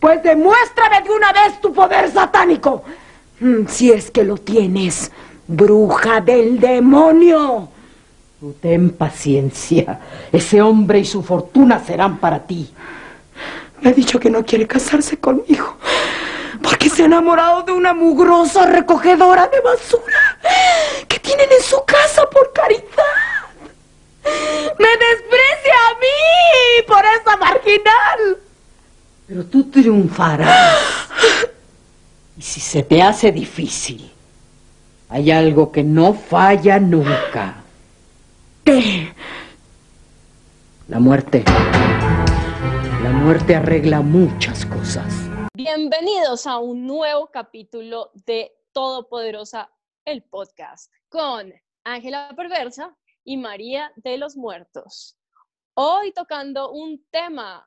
Pues demuéstrame de una vez tu poder satánico. Mm, si es que lo tienes, bruja del demonio. Ten paciencia. Ese hombre y su fortuna serán para ti. Me ha dicho que no quiere casarse conmigo porque se ha enamorado de una mugrosa recogedora de basura que tienen en su casa por caridad. Me desprecia a mí por esa marginal. Pero tú triunfarás. Y si se te hace difícil, hay algo que no falla nunca. ¿Qué? La muerte. La muerte arregla muchas cosas. Bienvenidos a un nuevo capítulo de Todopoderosa, el podcast, con Ángela Perversa y María de los Muertos. Hoy tocando un tema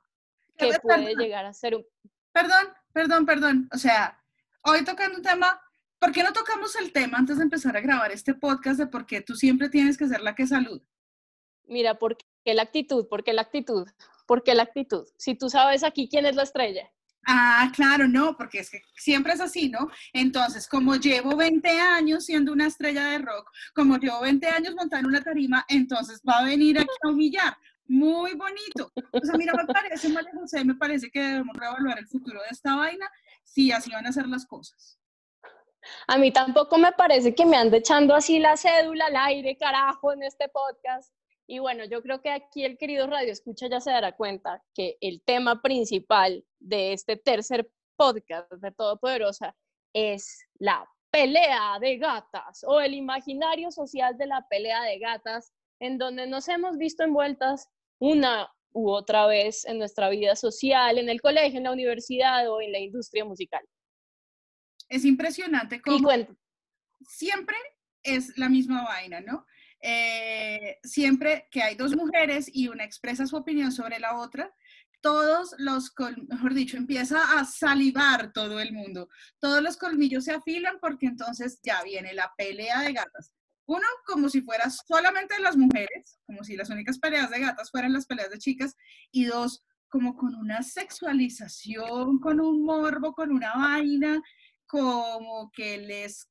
que puede llegar a ser un... Perdón, perdón, perdón. O sea, hoy tocando un tema, ¿por qué no tocamos el tema antes de empezar a grabar este podcast de por qué tú siempre tienes que ser la que saluda? Mira, ¿por qué la actitud? ¿Por qué la actitud? ¿Por qué la actitud? Si tú sabes aquí quién es la estrella. Ah, claro, no, porque es que siempre es así, ¿no? Entonces, como llevo 20 años siendo una estrella de rock, como llevo 20 años montando una tarima, entonces va a venir aquí a humillar. Muy bonito. O sea, mira, me parece, María José, me parece que debemos reevaluar el futuro de esta vaina si así van a ser las cosas. A mí tampoco me parece que me ande echando así la cédula al aire, carajo, en este podcast. Y bueno, yo creo que aquí el querido Radio Escucha ya se dará cuenta que el tema principal de este tercer podcast de Todopoderosa es la pelea de gatas o el imaginario social de la pelea de gatas en donde nos hemos visto envueltas una u otra vez en nuestra vida social, en el colegio, en la universidad o en la industria musical. Es impresionante cómo siempre es la misma vaina, ¿no? Eh, siempre que hay dos mujeres y una expresa su opinión sobre la otra, todos los, mejor dicho, empieza a salivar todo el mundo. Todos los colmillos se afilan porque entonces ya viene la pelea de gatas. Uno, como si fuera solamente las mujeres, como si las únicas peleas de gatas fueran las peleas de chicas. Y dos, como con una sexualización, con un morbo, con una vaina, como que les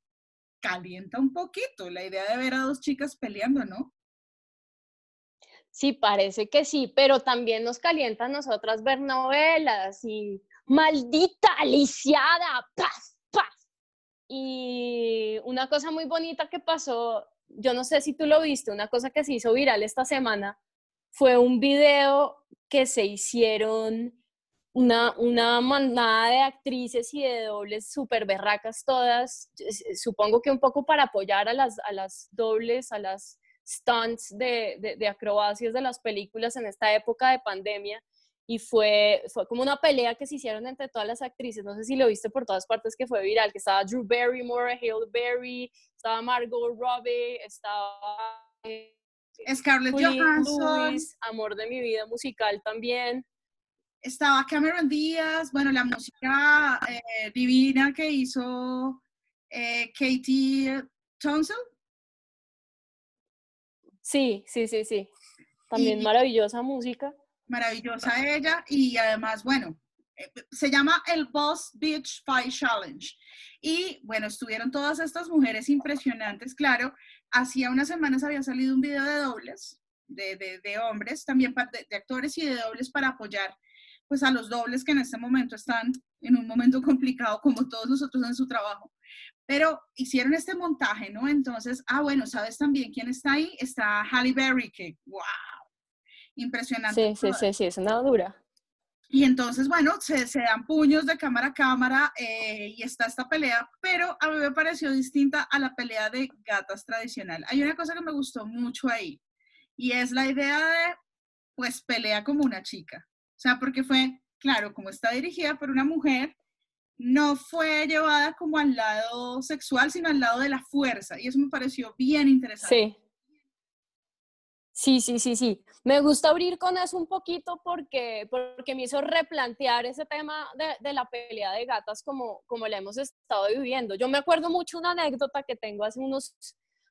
calienta un poquito la idea de ver a dos chicas peleando, ¿no? Sí, parece que sí, pero también nos calienta a nosotras ver novelas y maldita aliciada, paz, paz. Y una cosa muy bonita que pasó, yo no sé si tú lo viste, una cosa que se hizo viral esta semana fue un video que se hicieron una, una manada de actrices y de dobles súper berracas todas, supongo que un poco para apoyar a las, a las dobles, a las stunts de, de, acrobacias de las películas en esta época de pandemia. Y fue, fue como una pelea que se hicieron entre todas las actrices. No sé si lo viste por todas partes que fue viral, que estaba Drew Barrymore, Hale Berry, estaba Margot Robbie, estaba... Eh, Scarlett Johansson. amor de mi vida musical también estaba Cameron Díaz, bueno, la música eh, divina que hizo eh, Katie Thompson. Sí, sí, sí, sí. También maravillosa música. Maravillosa ella y además, bueno, eh, se llama el Boss Beach Fight Challenge. Y bueno, estuvieron todas estas mujeres impresionantes, claro. Hacía unas semanas había salido un video de dobles, de, de, hombres, también de, de, actores y de dobles para apoyar pues a los dobles que en este momento están en un momento complicado como todos nosotros en su trabajo. Pero hicieron este montaje, ¿no? Entonces, ah, bueno, ¿sabes también quién está ahí? Está Halle Berry, que, wow, impresionante. Sí, sí, sí, sí, es una dura. Y entonces, bueno, se, se dan puños de cámara a cámara eh, y está esta pelea, pero a mí me pareció distinta a la pelea de gatas tradicional. Hay una cosa que me gustó mucho ahí y es la idea de, pues, pelea como una chica. O sea, porque fue, claro, como está dirigida por una mujer, no fue llevada como al lado sexual, sino al lado de la fuerza. Y eso me pareció bien interesante. Sí. Sí, sí, sí, sí. Me gusta abrir con eso un poquito porque, porque me hizo replantear ese tema de, de, la pelea de gatas como, como la hemos estado viviendo. Yo me acuerdo mucho una anécdota que tengo hace unos,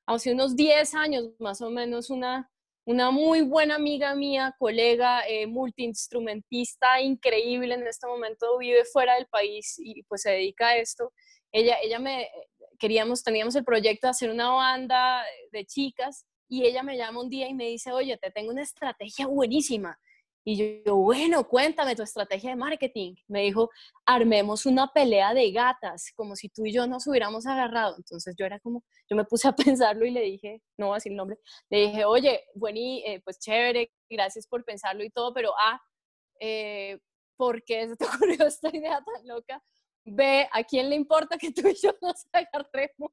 hace unos 10 años, más o menos, una, una muy buena amiga mía, colega, eh, multiinstrumentista increíble en este momento, vive fuera del país y pues se dedica a esto. Ella, ella me, queríamos, teníamos el proyecto de hacer una banda de chicas y ella me llama un día y me dice, oye, te tengo una estrategia buenísima. Y yo, bueno, cuéntame tu estrategia de marketing. Me dijo, armemos una pelea de gatas, como si tú y yo nos hubiéramos agarrado. Entonces yo era como, yo me puse a pensarlo y le dije, no voy a decir el nombre, le dije, oye, bueno, eh, pues chévere, gracias por pensarlo y todo, pero ah, eh, ¿por qué se te ocurrió esta idea tan loca? Ve, ¿a quién le importa que tú y yo nos agarremos?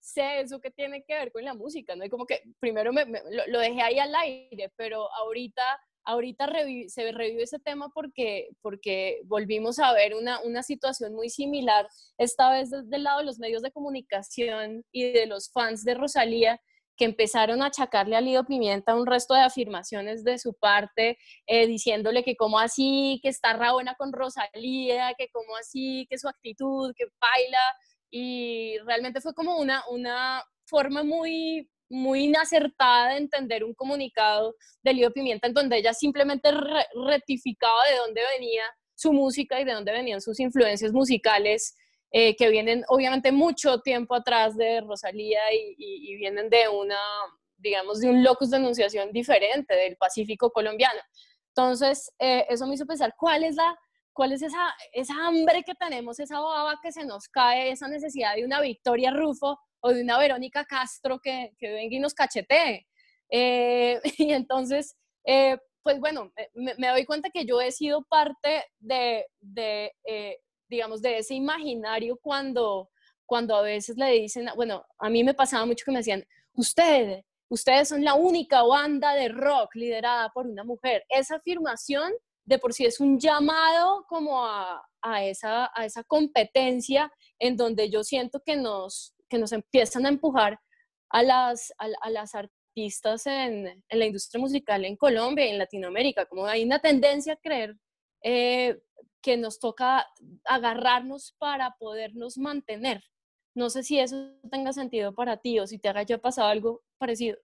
sé eso que tiene que ver con la música, ¿no? Y como que primero me, lo, lo, dejé ahí al aire, pero ahorita ahorita se revive ese tema porque, porque volvimos a ver una, una situación muy similar, esta vez desde el lado de los medios de comunicación y de los fans de Rosalía, que empezaron a achacarle a Lido Pimienta un resto de afirmaciones de su parte, eh, diciéndole que como así, que está rabona con Rosalía, que como así, que su actitud, que baila, y realmente fue como una, una forma muy muy inacertada de entender un comunicado de Lido Pimienta en donde ella simplemente rectificaba de dónde venía su música y de dónde venían sus influencias musicales eh, que vienen obviamente mucho tiempo atrás de Rosalía y, vienen de una, digamos, de un locus de enunciación diferente del Pacífico colombiano. Entonces, eh, eso me hizo pensar, ¿cuál es la... ¿Cuál es esa, esa hambre que tenemos, esa baba que se nos cae, esa necesidad de una Victoria Rufo o de una Verónica Castro que, que venga y nos cachetee. Eh, y entonces, eh, pues bueno, me, doy cuenta que yo he sido parte de, de eh, digamos, de ese imaginario cuando, cuando a veces le dicen, bueno, a mí me pasaba mucho que me decían, ustedes, ustedes son la única banda de rock liderada por una mujer. Esa afirmación de por sí es un llamado como a, a, esa, a esa competencia en donde yo siento que nos, que nos empiezan a empujar a las, a, las artistas en, en, la industria musical en Colombia y en Latinoamérica, como hay una tendencia a creer eh, que nos toca agarrarnos para podernos mantener. No sé si eso tenga sentido para ti o si te haya pasado algo parecido.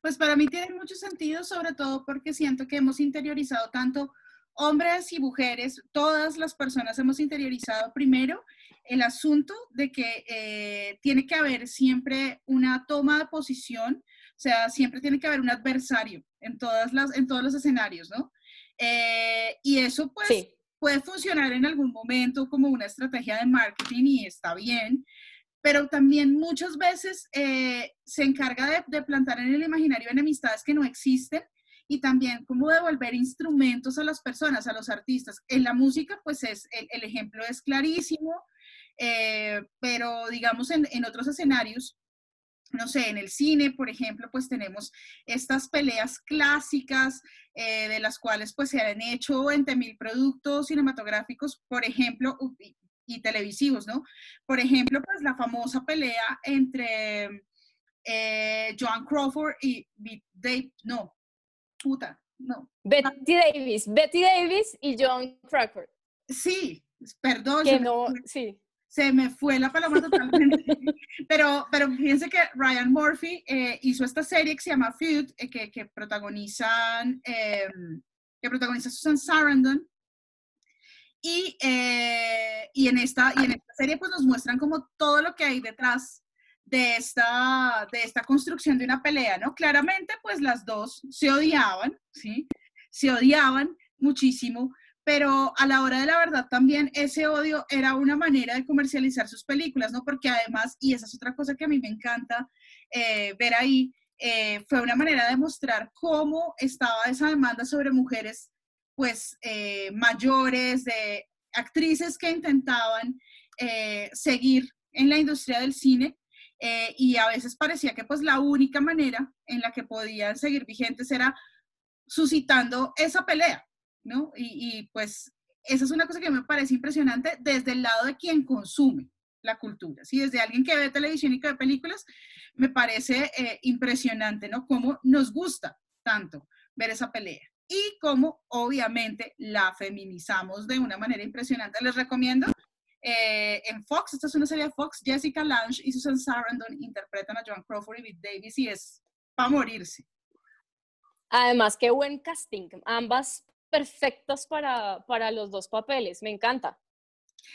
Pues para mí tiene mucho sentido, sobre todo porque siento que hemos interiorizado tanto hombres y mujeres, todas las personas hemos interiorizado primero el asunto de que eh, tiene que haber siempre una toma de posición, o sea, siempre tiene que haber un adversario en, todas las, en todos los escenarios, ¿no? Eh, y eso pues puede funcionar en algún momento como una estrategia de marketing y está bien, pero también muchas veces eh, se encarga de, plantar en el imaginario enemistades que no existen y también cómo devolver instrumentos a las personas, a los artistas. En la música, pues es, el, ejemplo es clarísimo, eh, pero digamos en, otros escenarios, no sé, en el cine, por ejemplo, pues tenemos estas peleas clásicas eh, de las cuales pues se han hecho 20 mil productos cinematográficos, por ejemplo, y, y, televisivos, ¿no? Por ejemplo, pues la famosa pelea entre eh, Joan Crawford y Dave, no, puta, no. Betty Davis, Betty Davis y John Crawford. Sí, perdón. Que no, sí. Se me fue la palabra totalmente. pero, pero fíjense que Ryan Murphy eh, hizo esta serie que se llama Feud, eh, que, que, protagonizan, em, que protagoniza Susan Sarandon. Y, eh, y, en esta, y en esta serie pues nos muestran como todo lo que hay detrás de esta, de esta construcción de una pelea, ¿no? Claramente, pues las dos se odiaban, ¿sí? Se odiaban muchísimo, pero a la hora de la verdad también ese odio era una manera de comercializar sus películas, ¿no? Porque además, y esa es otra cosa que a mí me encanta eh, ver ahí, eh, fue una manera de mostrar cómo estaba esa demanda sobre mujeres, pues, eh, mayores, de actrices que intentaban seguir en la industria del cine y a veces parecía que pues la única manera en la que podían seguir vigentes era suscitando esa pelea, ¿no? Y, pues esa es una cosa que me parece impresionante desde el lado de quien consume la cultura, ¿sí? Desde alguien que ve televisión y que ve películas, me parece eh, impresionante, ¿no? Cómo nos gusta tanto ver esa pelea y cómo obviamente la feminizamos de una manera impresionante. Les recomiendo eh, en Fox, esta es una serie de Fox, Jessica Lange y Susan Sarandon interpretan a Joan Crawford y Bette Davis y es para morirse. Además, qué buen casting. Ambas perfectas para, para los dos papeles. Me encanta.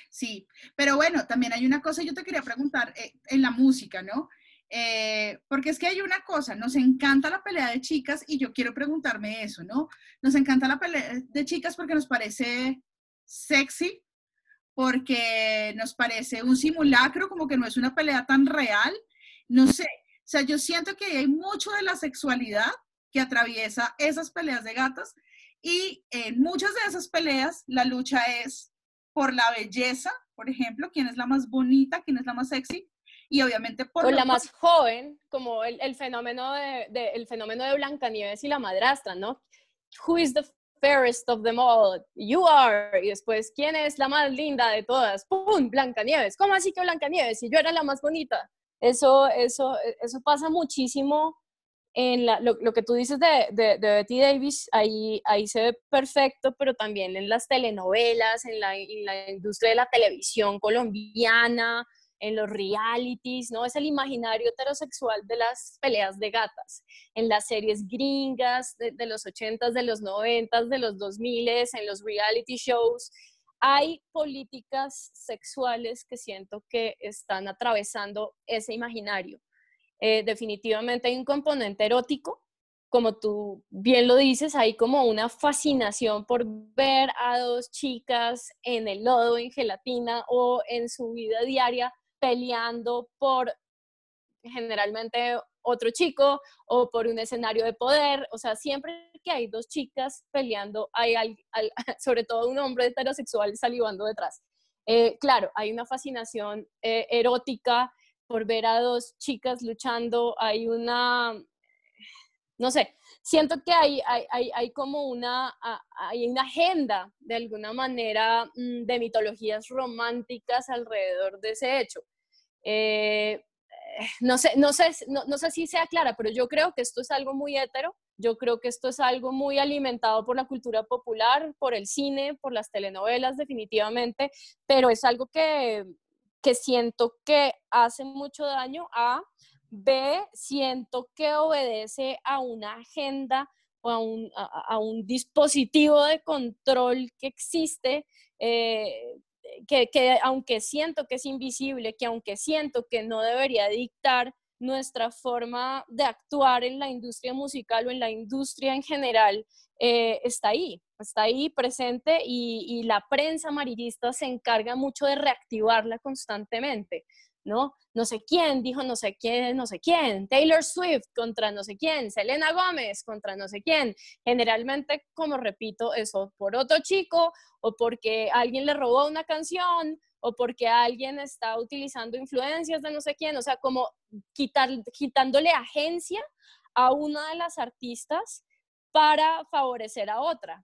Sí, pero bueno, también hay una cosa, yo te quería preguntar eh, en la música, ¿no? Eh, porque es que hay una cosa, nos encanta la pelea de chicas y yo quiero preguntarme eso, ¿no? Nos encanta la pelea de chicas porque nos parece sexy, porque nos parece un simulacro, como que no es una pelea tan real, no sé, o sea, yo siento que hay mucho de la sexualidad que atraviesa esas peleas de gatas y en muchas de esas peleas la lucha es por la belleza, por ejemplo, quién es la más bonita, quién es la más sexy, y obviamente por... O la más joven, como el, fenómeno de, el fenómeno de Blancanieves y la madrastra, ¿no? Who is the fairest of them all? You are. Y después, ¿quién es la más linda de todas? ¡Pum! Blancanieves. ¿Cómo así que Blancanieves? Y yo era la más bonita. Eso, eso, eso pasa muchísimo en lo, que tú dices de, de, Betty Davis, ahí, ahí se ve perfecto, pero también en las telenovelas, en la, la industria de la televisión colombiana, en los realities, ¿no? Es el imaginario heterosexual de las peleas de gatas, en las series gringas de, los 80s, de los 90s, de los 2000s, en los reality shows. Hay políticas sexuales que siento que están atravesando ese imaginario. Eh, definitivamente hay un componente erótico, como tú bien lo dices, hay como una fascinación por ver a dos chicas en el lodo, en gelatina o en su vida diaria peleando por generalmente otro chico o por un escenario de poder. O sea, siempre que hay dos chicas peleando, hay sobre todo un hombre heterosexual salivando detrás. Eh, claro, hay una fascinación eh, erótica por ver a dos chicas luchando, hay una, no sé, siento que hay, hay, hay, como una, hay una agenda de alguna manera mm, de mitologías románticas alrededor de ese hecho. Eh, no sé, no, sé, no, sé si sea clara, pero yo creo que esto es algo muy hetero, yo creo que esto es algo muy alimentado por la cultura popular, por el cine, por las telenovelas definitivamente, pero es algo que, que siento que hace mucho daño a. B, siento que obedece a una agenda o a un, a, un dispositivo de control que existe, eh, que, que, aunque siento que es invisible, que aunque siento que no debería dictar nuestra forma de actuar en la industria musical o en la industria en general, eh, está ahí, está ahí presente y, la prensa amarillista se encarga mucho de reactivarla constantemente. ¿no? No sé quién dijo no sé quién, no sé quién, Taylor Swift contra no sé quién, Selena Gómez contra no sé quién. Generalmente, como repito, eso por otro chico o porque alguien le robó una canción o porque alguien está utilizando influencias de no sé quién, o sea, como quitar, quitándole agencia a una de las artistas para favorecer a otra.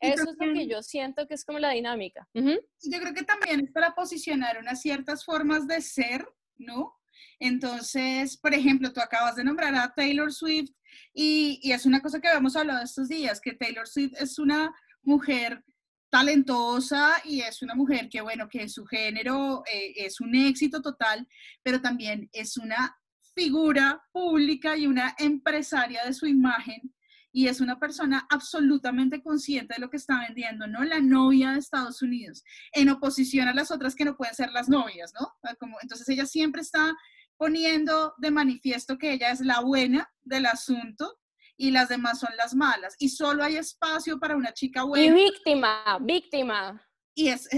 Eso es lo que yo siento que es como la dinámica. Yo creo que también es para posicionar unas ciertas formas de ser, ¿no? Entonces, por ejemplo, tú acabas de nombrar a Taylor Swift y, y, es una cosa que hemos hablado estos días, que Taylor Swift es una mujer talentosa y es una mujer que, bueno, que su género eh, es un éxito total, pero también es una figura pública y una empresaria de su imagen y es una persona absolutamente consciente de lo que está vendiendo, ¿no? La novia de Estados Unidos, en oposición a las otras que no pueden ser las novias, ¿no? Como, entonces ella siempre está poniendo de manifiesto que ella es la buena del asunto y las demás son las malas. Y solo hay espacio para una chica buena. Y víctima, víctima. Y es,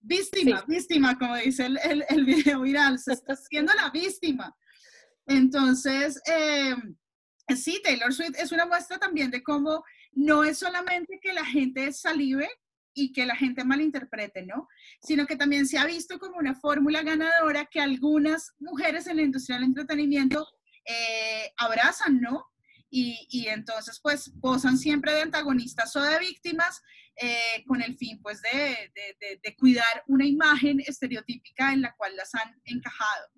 víctima, víctima, como dice el, el, el, video viral, se está haciendo la víctima. Entonces, eh, sí, Taylor Swift es una muestra también de cómo no es solamente que la gente salive y que la gente malinterprete, ¿no? Sino que también se ha visto como una fórmula ganadora que algunas mujeres en la industria del entretenimiento eh, abrazan, ¿no? Y, entonces pues posan siempre de antagonistas o de víctimas eh, con el fin pues de, de cuidar una imagen estereotípica en la cual las han encajado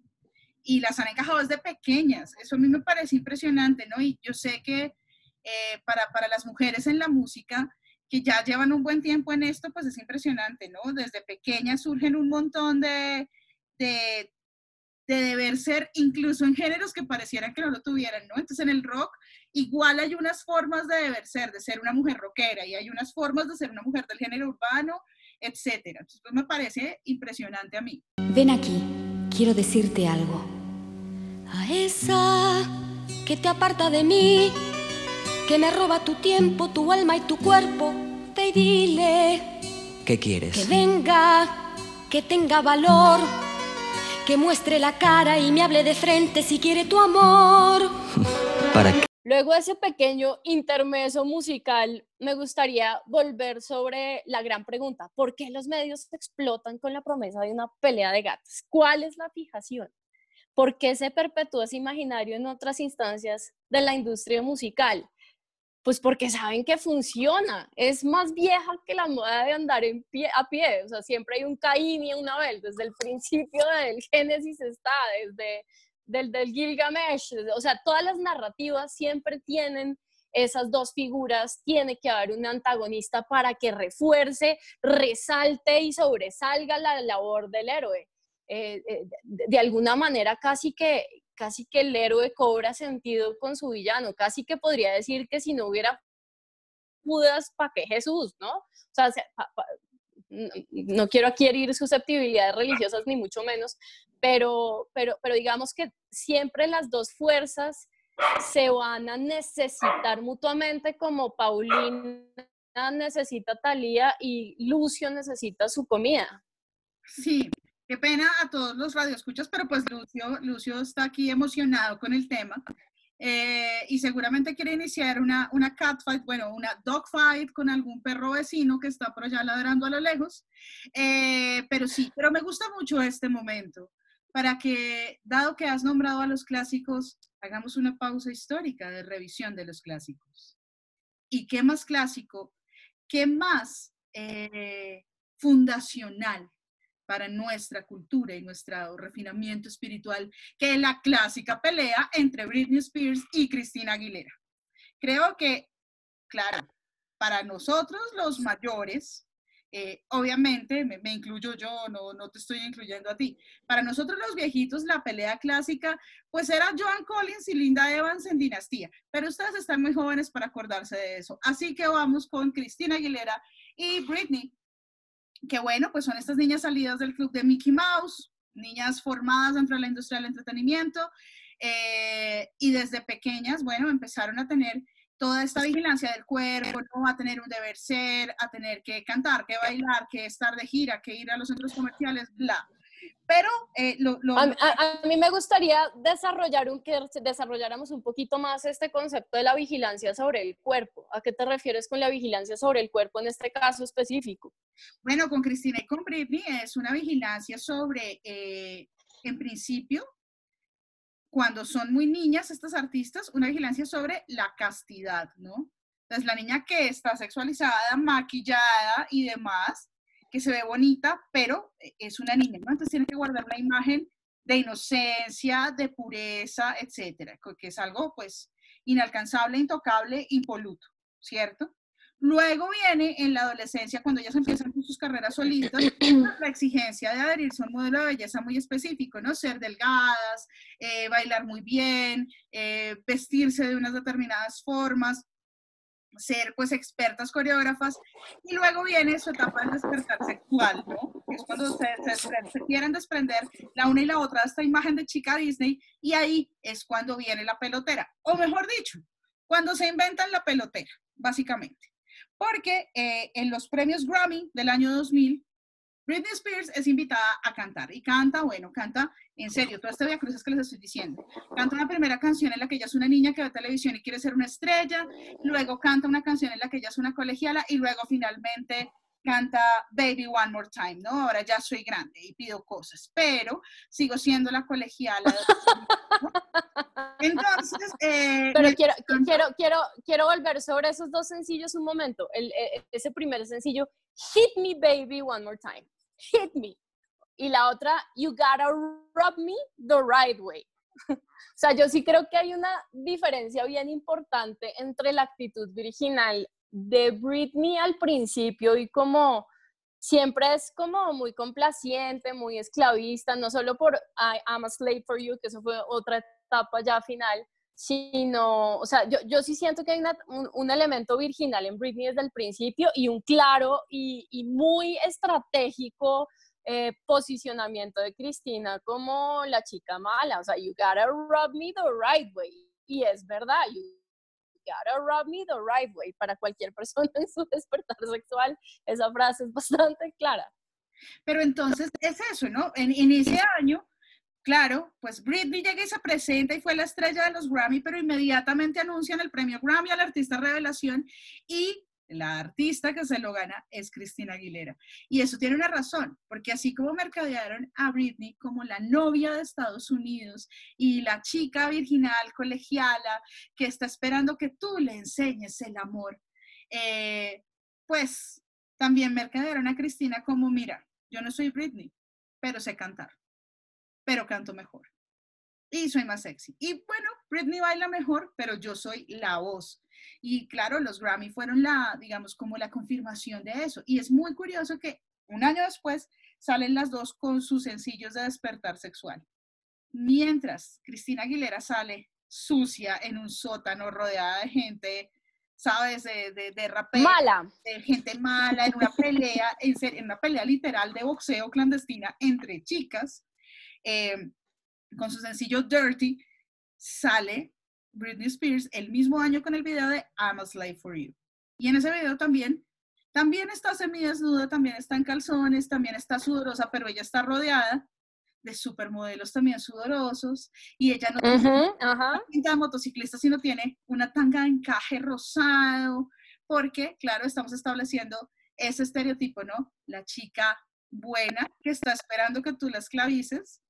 y las han encajado desde pequeñas. Eso a mí me parece impresionante, ¿no? Y yo sé que eh, para, para las mujeres en la música, que ya llevan un buen tiempo en esto, pues es impresionante, ¿no? Desde pequeñas surgen un montón de, de de deber ser, incluso en géneros que parecieran que no lo tuvieran, ¿no? Entonces en el rock igual hay unas formas de deber ser, de ser una mujer rockera, y hay unas formas de ser una mujer del género urbano, etcétera. Entonces pues me parece impresionante a mí. Ven aquí, quiero decirte algo. A esa que te aparta de mí, que me roba tu tiempo, tu alma y tu cuerpo, te dile. ¿Qué quieres? Que venga, que tenga valor que muestre la cara y me hable de frente si quiere tu amor. ¿Para qué? Luego de ese pequeño intermeso musical, me gustaría volver sobre la gran pregunta, ¿por qué los medios explotan con la promesa de una pelea de gatos? ¿Cuál es la fijación? ¿Por qué se perpetúa ese imaginario en otras instancias de la industria musical? Pues porque saben que funciona. Es más vieja que la moda de andar en pie, a pie. O sea, siempre hay un Caín y un Abel. Desde el principio del Génesis está, desde del, del Gilgamesh. O sea, todas las narrativas siempre tienen esas dos figuras. Tiene que haber un antagonista para que refuerce, resalte y sobresalga la labor del héroe. Eh, eh, de alguna manera casi que, casi que el héroe cobra sentido con su villano, casi que podría decir que si no hubiera Judas, ¿para qué Jesús? ¿No? O sea, no quiero adquirir susceptibilidades religiosas ni mucho menos, pero, pero, pero digamos que siempre las dos fuerzas se van a necesitar mutuamente como Paulina necesita Talía y Lucio necesita su comida. Sí, Qué pena a todos los radioescuchas, pero pues Lucio, Lucio está aquí emocionado con el tema eh, y seguramente quiere iniciar una, una catfight, bueno, una dogfight con algún perro vecino que está por allá ladrando a lo lejos. Eh, pero sí, pero me gusta mucho este momento para que, dado que has nombrado a los clásicos, hagamos una pausa histórica de revisión de los clásicos. ¿Y qué más clásico? ¿Qué más eh, fundacional para nuestra cultura y nuestro refinamiento espiritual que la clásica pelea entre Britney Spears y Cristina Aguilera. Creo que, claro, para nosotros los mayores, eh, obviamente, me, incluyo yo, no, no te estoy incluyendo a ti. Para nosotros los viejitos, la pelea clásica, pues era Joan Collins y Linda Evans en Dinastía, pero ustedes están muy jóvenes para acordarse de eso. Así que vamos con Cristina Aguilera y Britney que bueno, pues son estas niñas salidas del club de Mickey Mouse, niñas formadas dentro de la industria del entretenimiento, eh, y desde pequeñas, bueno, empezaron a tener toda esta vigilancia del cuerpo, ¿no? a tener un deber ser, a tener que cantar, que bailar, que estar de gira, que ir a los centros comerciales, bla. Pero eh, lo, A, mí me gustaría desarrollar un, que desarrolláramos un poquito más este concepto de la vigilancia sobre el cuerpo. ¿A qué te refieres con la vigilancia sobre el cuerpo en este caso específico? Bueno, con Cristina y con Britney es una vigilancia sobre, eh, en principio, cuando son muy niñas estas artistas, una vigilancia sobre la castidad, ¿no? Entonces, la niña que está sexualizada, maquillada y demás, que se ve bonita, pero eh, es una niña, ¿no? Entonces tiene que guardar una imagen de inocencia, de pureza, etcétera, que es algo pues inalcanzable, intocable, impoluto, ¿cierto? Luego viene en la adolescencia, cuando ellas empiezan con sus carreras solitas, la exigencia de adherirse a un modelo de belleza muy específico, ¿no? Ser delgadas, eh, bailar muy bien, eh, vestirse de unas determinadas formas ser pues expertas coreógrafas y luego viene su etapa de despertar sexual, ¿no? es cuando se, se, quieren desprender la una y la otra de esta imagen de chica Disney y ahí es cuando viene la pelotera, o mejor dicho, cuando se inventan la pelotera, básicamente. Porque eh, en los premios Grammy del año 2000, Britney Spears es invitada a cantar y canta, bueno, canta en serio, toda esta Cruz que les estoy diciendo. Canta una primera canción en la que ella es una niña que ve televisión y quiere ser una estrella, luego canta una canción en la que ella es una colegiala y luego finalmente canta Baby One More Time, ¿no? Ahora ya soy grande y pido cosas, pero sigo siendo la colegiala. Entonces, eh, pero quiero, quiero, quiero, quiero volver sobre esos dos sencillos un momento. El, eh, ese primer sencillo, Hit Me Baby One More Time. Hit Me. Y la otra, You Gotta Rub Me the Right Way. o sea, yo sí creo que hay una diferencia bien importante entre la actitud virginal de Britney al principio y como siempre es como muy complaciente, muy esclavista, no solo por I, am a slave for you, que eso fue otra etapa ya final, sino, o sea, yo, yo sí siento que hay un, elemento virginal en Britney desde el principio y un claro y, y muy estratégico eh, posicionamiento de Cristina como la chica mala, o sea, you gotta rub me the right way, y es verdad, you gotta rub me the right way, para cualquier persona en su despertar sexual, esa frase es bastante clara. Pero entonces es eso, ¿no? En, en ese año Claro, pues Britney llega y se presenta y fue la estrella de los Grammy, pero inmediatamente anuncian el premio Grammy al artista revelación y la artista que se lo gana es Cristina Aguilera. Y eso tiene una razón, porque así como mercadearon a Britney como la novia de Estados Unidos y la chica virginal, colegiala, que está esperando que tú le enseñes el amor, eh, pues también mercadearon a Cristina como, mira, yo no soy Britney, pero sé cantar pero canto mejor. Y soy más sexy. Y bueno, Britney baila mejor, pero yo soy la voz. Y claro, los Grammy fueron la, digamos, como la confirmación de eso. Y es muy curioso que un año después salen las dos con sus sencillos de despertar sexual. Mientras Cristina Aguilera sale sucia en un sótano rodeada de gente, ¿sabes? De, de, de Mala. De gente mala, en una pelea, en, en una pelea literal de boxeo clandestina entre chicas eh, con su sencillo Dirty, sale Britney Spears el mismo año con el video de I'm a Slave for You. Y en ese video también, también está semidesnuda, también está en calzones, también está sudorosa, pero ella está rodeada de supermodelos también sudorosos y ella no tiene una motociclista, sino tiene una tanga de encaje rosado, porque, claro, estamos estableciendo ese estereotipo, ¿no? La chica buena que está esperando que tú la esclavices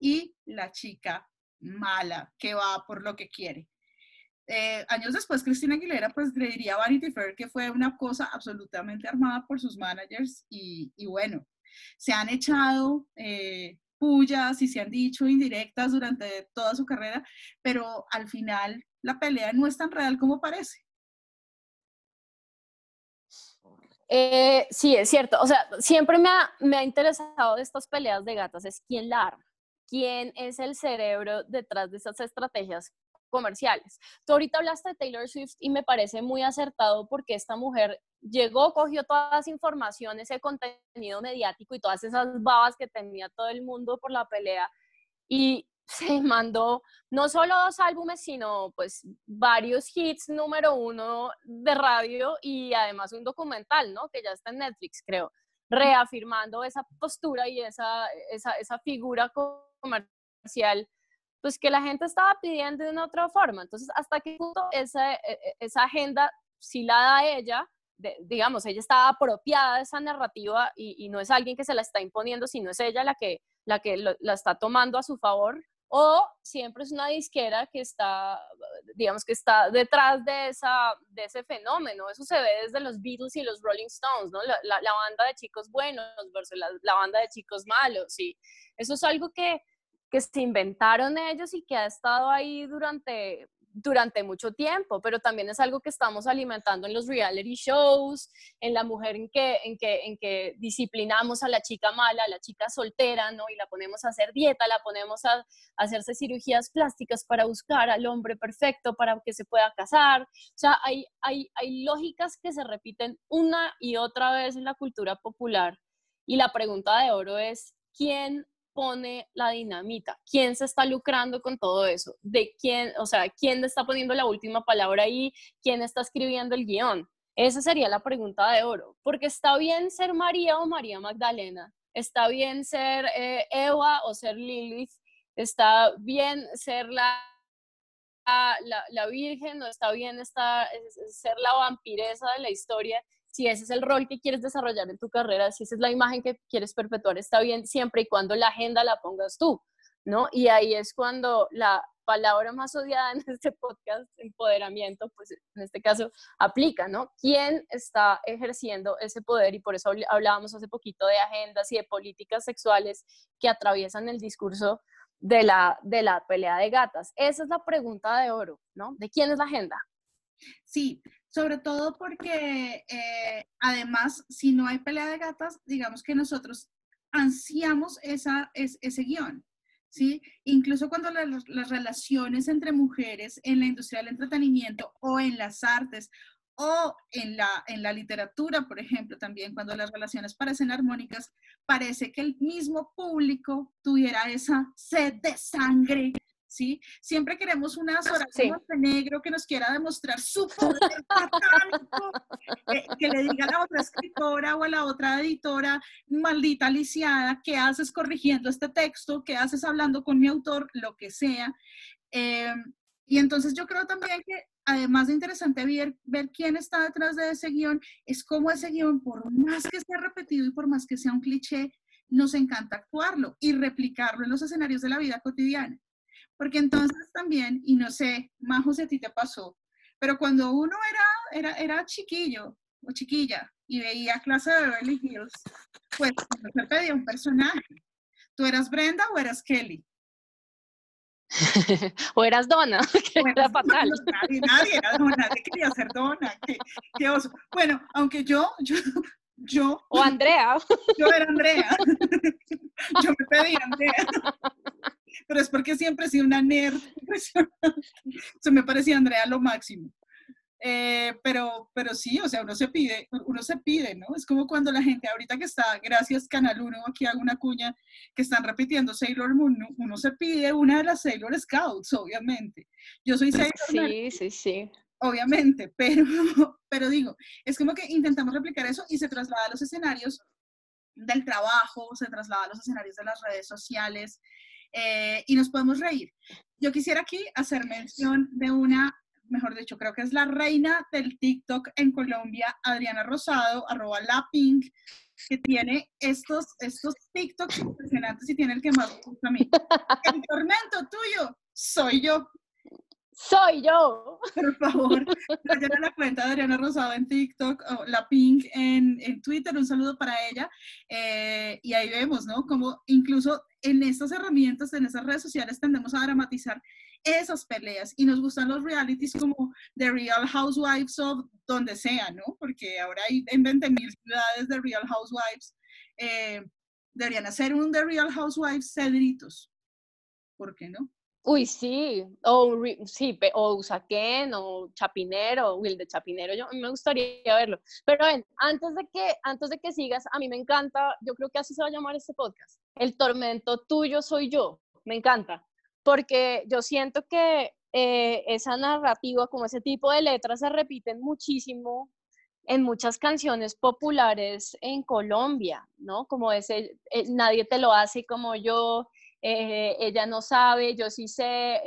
y la chica mala que va por lo que quiere. Eh, años después, Cristina Aguilera pues le diría a Vanity Fair que fue una cosa absolutamente armada por sus managers y, bueno, se han echado eh, pullas y se han dicho indirectas durante toda su carrera, pero al final la pelea no es tan real como parece. Eh, sí, es cierto. O sea, siempre me ha, me ha interesado de estas peleas de gatas, es quién la arma quién es el cerebro detrás de esas estrategias comerciales. Tú ahorita hablaste de Taylor Swift y me parece muy acertado porque esta mujer llegó, cogió todas las informaciones, ese contenido mediático y todas esas babas que tenía todo el mundo por la pelea y se mandó no solo dos álbumes, sino pues varios hits número uno de radio y además un documental, ¿no? Que ya está en Netflix, creo, reafirmando esa postura y esa, esa, esa figura comercial, pues que la gente estaba pidiendo de una otra forma. Entonces, ¿hasta qué punto esa, e, e, esa agenda si la da ella? digamos, ella está apropiada de esa narrativa y, no es alguien que se la está imponiendo, sino es ella la que, la, que la está tomando a su favor, o siempre es una disquera que está, digamos, que está detrás de, esa, de ese fenómeno. Eso se ve desde los Beatles y los Rolling Stones, ¿no? La, banda de chicos buenos versus la, la, banda de chicos malos. Y eso es algo que, que se inventaron ellos y que ha estado ahí durante, durante mucho tiempo, pero también es algo que estamos alimentando en los reality shows, en la mujer en que, en que, en que disciplinamos a la chica mala, a la chica soltera, ¿no? Y la ponemos a hacer dieta, la ponemos a, hacerse cirugías plásticas para buscar al hombre perfecto, para que se pueda casar. O sea, hay, hay, hay lógicas que se repiten una y otra vez en la cultura popular. Y la pregunta de oro es, ¿quién pone la dinamita? ¿Quién se está lucrando con todo eso? ¿De quién, o sea, quién está poniendo la última palabra ahí? ¿Quién está escribiendo el guion? Esa sería la pregunta de oro, porque está bien ser María o María Magdalena, está bien ser eh, Eva o ser Lilith, está bien ser la, la, la Virgen o está bien estar, ser la vampiresa de la historia, si ese es el rol que quieres desarrollar en tu carrera, si esa es la imagen que quieres perpetuar, está bien siempre y cuando la agenda la pongas tú, ¿no? Y ahí es cuando la palabra más odiada en este podcast, empoderamiento, pues en este caso aplica, ¿no? ¿Quién está ejerciendo ese poder? Y por eso hablábamos hace poquito de agendas y de políticas sexuales que atraviesan el discurso de la, de la pelea de gatas. Esa es la pregunta de oro, ¿no? ¿De quién es la agenda? Sí, sobre todo porque eh, además, si no hay pelea de gatas, digamos que nosotros ansiamos esa, ese guion. ¿Sí? Incluso cuando las relaciones entre mujeres en la industria del entretenimiento o en las artes o en la, en la literatura, por ejemplo, también cuando las relaciones parecen armónicas, parece que el mismo público tuviera esa sed de sangre, ¿sí? Siempre queremos una Soraya de negro que nos quiera demostrar su poder que, le diga a la otra escritora o a la otra editora, maldita lisiada, ¿qué haces corrigiendo este texto? ¿Qué haces hablando con mi autor? Lo que sea. Eh, y entonces yo creo también que además de interesante ver, ver quién está detrás de ese guion, es cómo ese guion, por más que sea repetido y por más que sea un cliché, nos encanta actuarlo y replicarlo en los escenarios de la vida cotidiana. Porque entonces también, y no sé, Majo, si a ti te pasó, pero cuando uno era, era, era chiquillo o chiquilla y veía clase de Beverly Hills, pues se pedía un personaje. ¿Tú eras Brenda o eras Kelly? o eras Donna, que era fatal. Nadie, nadie era Donna, nadie quería ser Donna, qué, oso. Bueno, aunque yo, yo, yo. O Andrea. Yo era Andrea. Yo me pedí Andrea. Pero es porque siempre he sido una nerd Se me parecía Andrea lo máximo. Eh, pero, pero sí, o sea, uno se pide, uno se pide, ¿no? Es como cuando la gente ahorita que está, gracias Canal 1, aquí hago una cuña, que están repitiendo Sailor Moon, uno se pide una de las Sailor Scouts, obviamente. Yo soy Sailor Sí, sí, sí. Obviamente, pero, pero digo, es como que intentamos replicar eso y se traslada a los escenarios del trabajo, se traslada a los escenarios de las redes sociales eh, y nos podemos reír. Yo quisiera aquí hacer mención de una mejor dicho, creo que es la reina del TikTok en Colombia, Adriana Rosado, arroba la pink, que tiene estos, estos TikToks impresionantes y tiene el que más me gusta a mí. El tormento tuyo soy yo. Soy yo. Por favor, vayan a la cuenta de Adriana Rosado en TikTok, o la Pink en, en Twitter, un saludo para ella. Eh, y ahí vemos, ¿no? Como incluso en estas herramientas, en esas redes sociales, tendemos a dramatizar esas peleas y nos gustan los realities como The Real Housewives of donde sea, ¿no? Porque ahora hay en 20.000 ciudades de Real Housewives. Eh, deberían hacer un The Real Housewives Cedritos. ¿Por qué no? Uy, sí, o sí, o Usaquén, o Chapinero, Will de Chapinero, yo me gustaría verlo. Pero ven, antes de que antes de que sigas, a mí me encanta, yo creo que así se va a llamar este podcast. El tormento tuyo soy yo. Me encanta porque yo siento que eh, esa narrativa, como ese tipo de letras, se repiten muchísimo en muchas canciones populares en Colombia, ¿no? Como ese, eh, nadie te lo hace como yo, eh, ella no sabe, yo sí sé,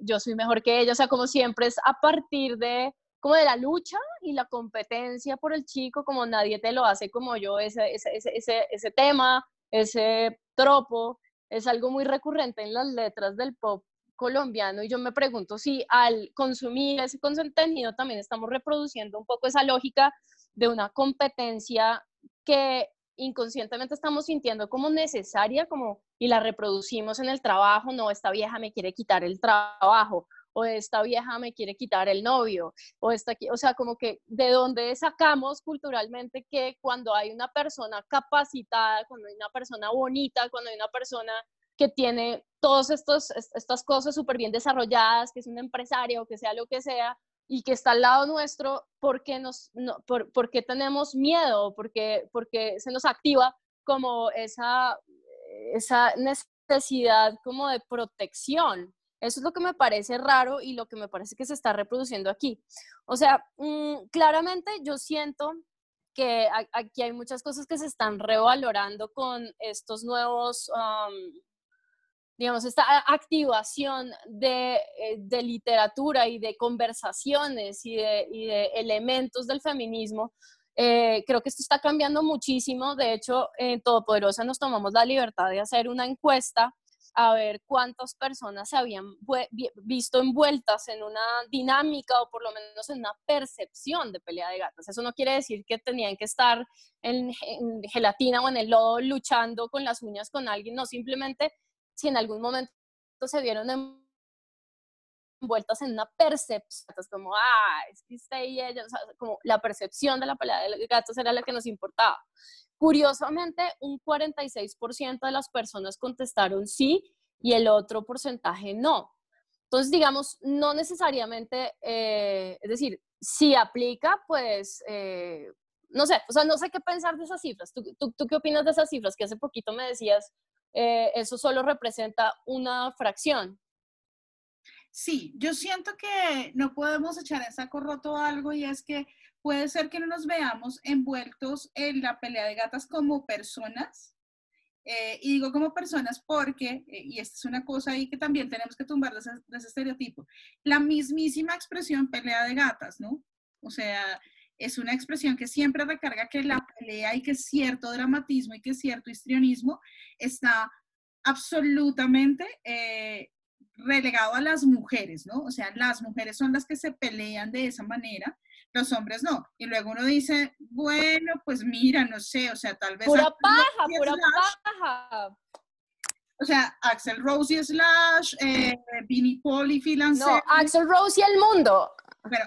yo soy mejor que ella, o sea, como siempre es a partir de como de la lucha y la competencia por el chico, como nadie te lo hace como yo, ese, ese, ese, ese tema, ese tropo, es algo muy recurrente en las letras del pop colombiano y yo me pregunto si al consumir ese contenido también estamos reproduciendo un poco esa lógica de una competencia que inconscientemente estamos sintiendo como necesaria como y la reproducimos en el trabajo, no, esta vieja me quiere quitar el trabajo o esta vieja me quiere quitar el novio, o esta, o sea, como que de dónde sacamos culturalmente que cuando hay una persona capacitada, cuando hay una persona bonita, cuando hay una persona que tiene todas estas cosas súper bien desarrolladas, que es un empresario, que sea lo que sea, y que está al lado nuestro, ¿por qué, nos, por, tenemos miedo? Porque, porque se nos activa como esa, esa necesidad como de protección. Eso es lo que me parece raro y lo que me parece que se está reproduciendo aquí. O sea, mm, claramente yo siento que aquí hay muchas cosas que se están revalorando con estos nuevos, digamos, esta activación de, eh, de, literatura y de conversaciones y de, y de elementos del feminismo. Eh, creo que esto está cambiando muchísimo. De hecho, en Todopoderosa nos tomamos la libertad de hacer una encuesta a ver cuántas personas se habían visto envueltas en una dinámica o por lo menos en una percepción de pelea de gatas. Eso no quiere decir que tenían que estar en, gelatina o en el lodo luchando con las uñas con alguien, no, simplemente si en algún momento se vieron envueltas en una percepción, como, ah, es y ella, como la percepción de la pelea de gatos era la que nos importaba. Curiosamente, un 46% de las personas contestaron sí y el otro porcentaje no. Entonces, digamos, no necesariamente, eh, es decir, si aplica, pues, eh, no sé, o sea, no sé qué pensar de esas cifras. ¿Tú, tú, qué opinas de esas cifras? Que hace poquito me decías, eh, eso solo representa una fracción. Sí, yo siento que no podemos echar en saco roto algo y es que puede ser que no nos veamos envueltos en la pelea de gatas como personas. Eh, y digo como personas porque, eh, y esta es una cosa ahí que también tenemos que tumbar de ese, estereotipo, la mismísima expresión pelea de gatas, ¿no? O sea, es una expresión que siempre recarga que la pelea y que cierto dramatismo y que cierto histrionismo está absolutamente eh, relegado a las mujeres, ¿no? O sea, las mujeres son las que se pelean de esa manera, los hombres no. Y luego uno dice, bueno, pues mira, no sé, o sea, tal vez... Pura paja, pura paja. O sea, Axel Rose y Slash, eh, Vinnie Paul y Phil No, Axel Rose y el mundo.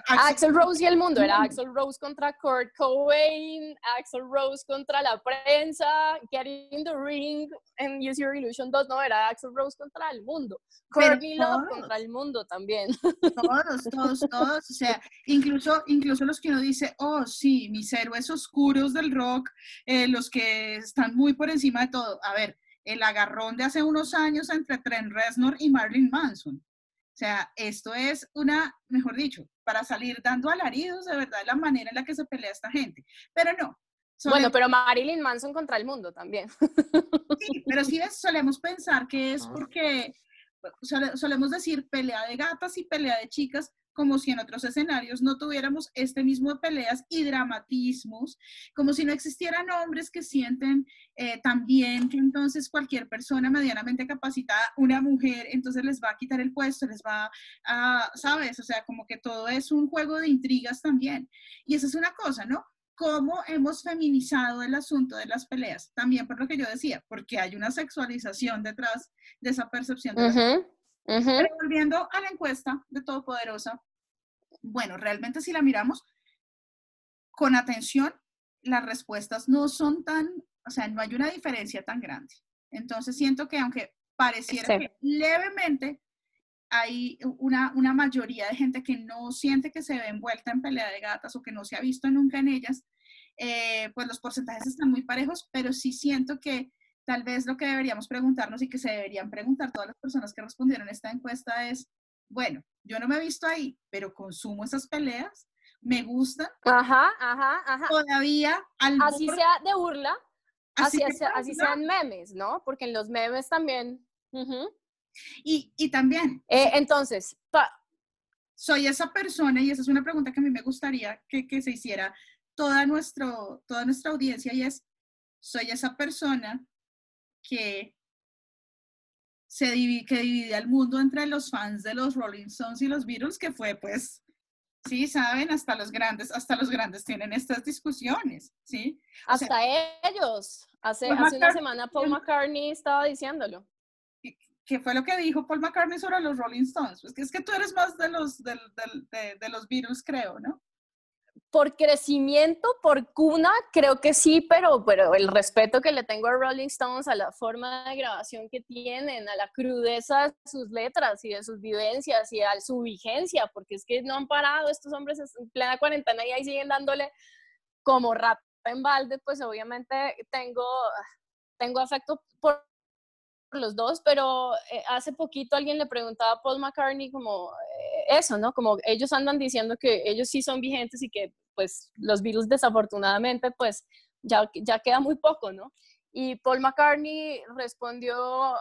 Axel, Rose y el mundo, era Axel Rose contra Kurt Cobain, Axel Rose contra la prensa, Get in the Ring en Use Your Illusion 2, no, era Axel Rose contra el mundo, Courtney Love contra el mundo también. Todos, todos, todos, o sea, incluso, incluso los que uno dice, oh sí, mis héroes oscuros del rock, eh, los que están muy por encima de todo. A ver, el agarrón de hace unos años entre Trent Reznor y Marilyn Manson. O sea, esto es una, mejor dicho, para salir dando alaridos de verdad la manera en la que se pelea esta gente. Pero no. Bueno, pero Marilyn Manson contra el mundo también. Sí, pero sí solemos pensar que es ah. porque, solemos decir pelea de gatas y pelea de chicas, como si en otros escenarios no tuviéramos este mismo de peleas y dramatismos, como si no existieran hombres que sienten eh, también que entonces cualquier persona medianamente capacitada, una mujer, entonces les va a quitar el puesto, les va a, ¿sabes? O sea, como que todo es un juego de intrigas también. Y esa es una cosa, ¿no? cómo hemos feminizado el asunto de las peleas, también por lo que yo decía, porque hay una sexualización detrás de esa percepción. De Pero volviendo a la encuesta de Todopoderosa, bueno, realmente si la miramos con atención, las respuestas no son tan, o sea, no hay una diferencia tan grande. Entonces siento que aunque pareciera que levemente hay una, una mayoría de gente que no siente que se ve envuelta en pelea de gatas o que no se ha visto nunca en ellas, eh, pues los porcentajes están muy parejos, pero sí siento que tal vez lo que deberíamos preguntarnos y que se deberían preguntar todas las personas que respondieron a esta encuesta es, bueno, yo no me he visto ahí, pero consumo esas peleas, me gustan. Ajá, ajá, ajá. Todavía Así sea de burla, así, así, sean memes, ¿no? Porque en los memes también. y, y, también. Eh, entonces, soy esa persona, y esa es una pregunta que a mí me gustaría que, que se hiciera toda, nuestro, toda nuestra audiencia, y es, soy esa persona que se divide, que divide al mundo entre los fans de los Rolling Stones y los Beatles, que fue pues, sí, saben, hasta los grandes, hasta los grandes tienen estas discusiones, ¿sí? hasta ellos. Hace, hace una semana Paul McCartney estaba diciéndolo. ¿Qué fue lo que dijo Paul McCartney sobre los Rolling Stones? Pues que es que tú eres más de los, de, de los Beatles, creo, ¿no? Por crecimiento, por cuna, creo que sí, pero, pero el respeto que le tengo a Rolling Stones, a la forma de grabación que tienen, a la crudeza de sus letras y de sus vivencias y a su vigencia, porque es que no han parado estos hombres en plena cuarentena y ahí siguen dándole como rata en balde, pues obviamente tengo, tengo afecto por los dos, pero eh, hace poquito alguien le preguntaba a Paul McCartney como eh, eso, ¿no? Como ellos andan diciendo que ellos sí son vigentes y que pues los virus desafortunadamente pues ya, ya queda muy poco, ¿no? Y Paul McCartney respondió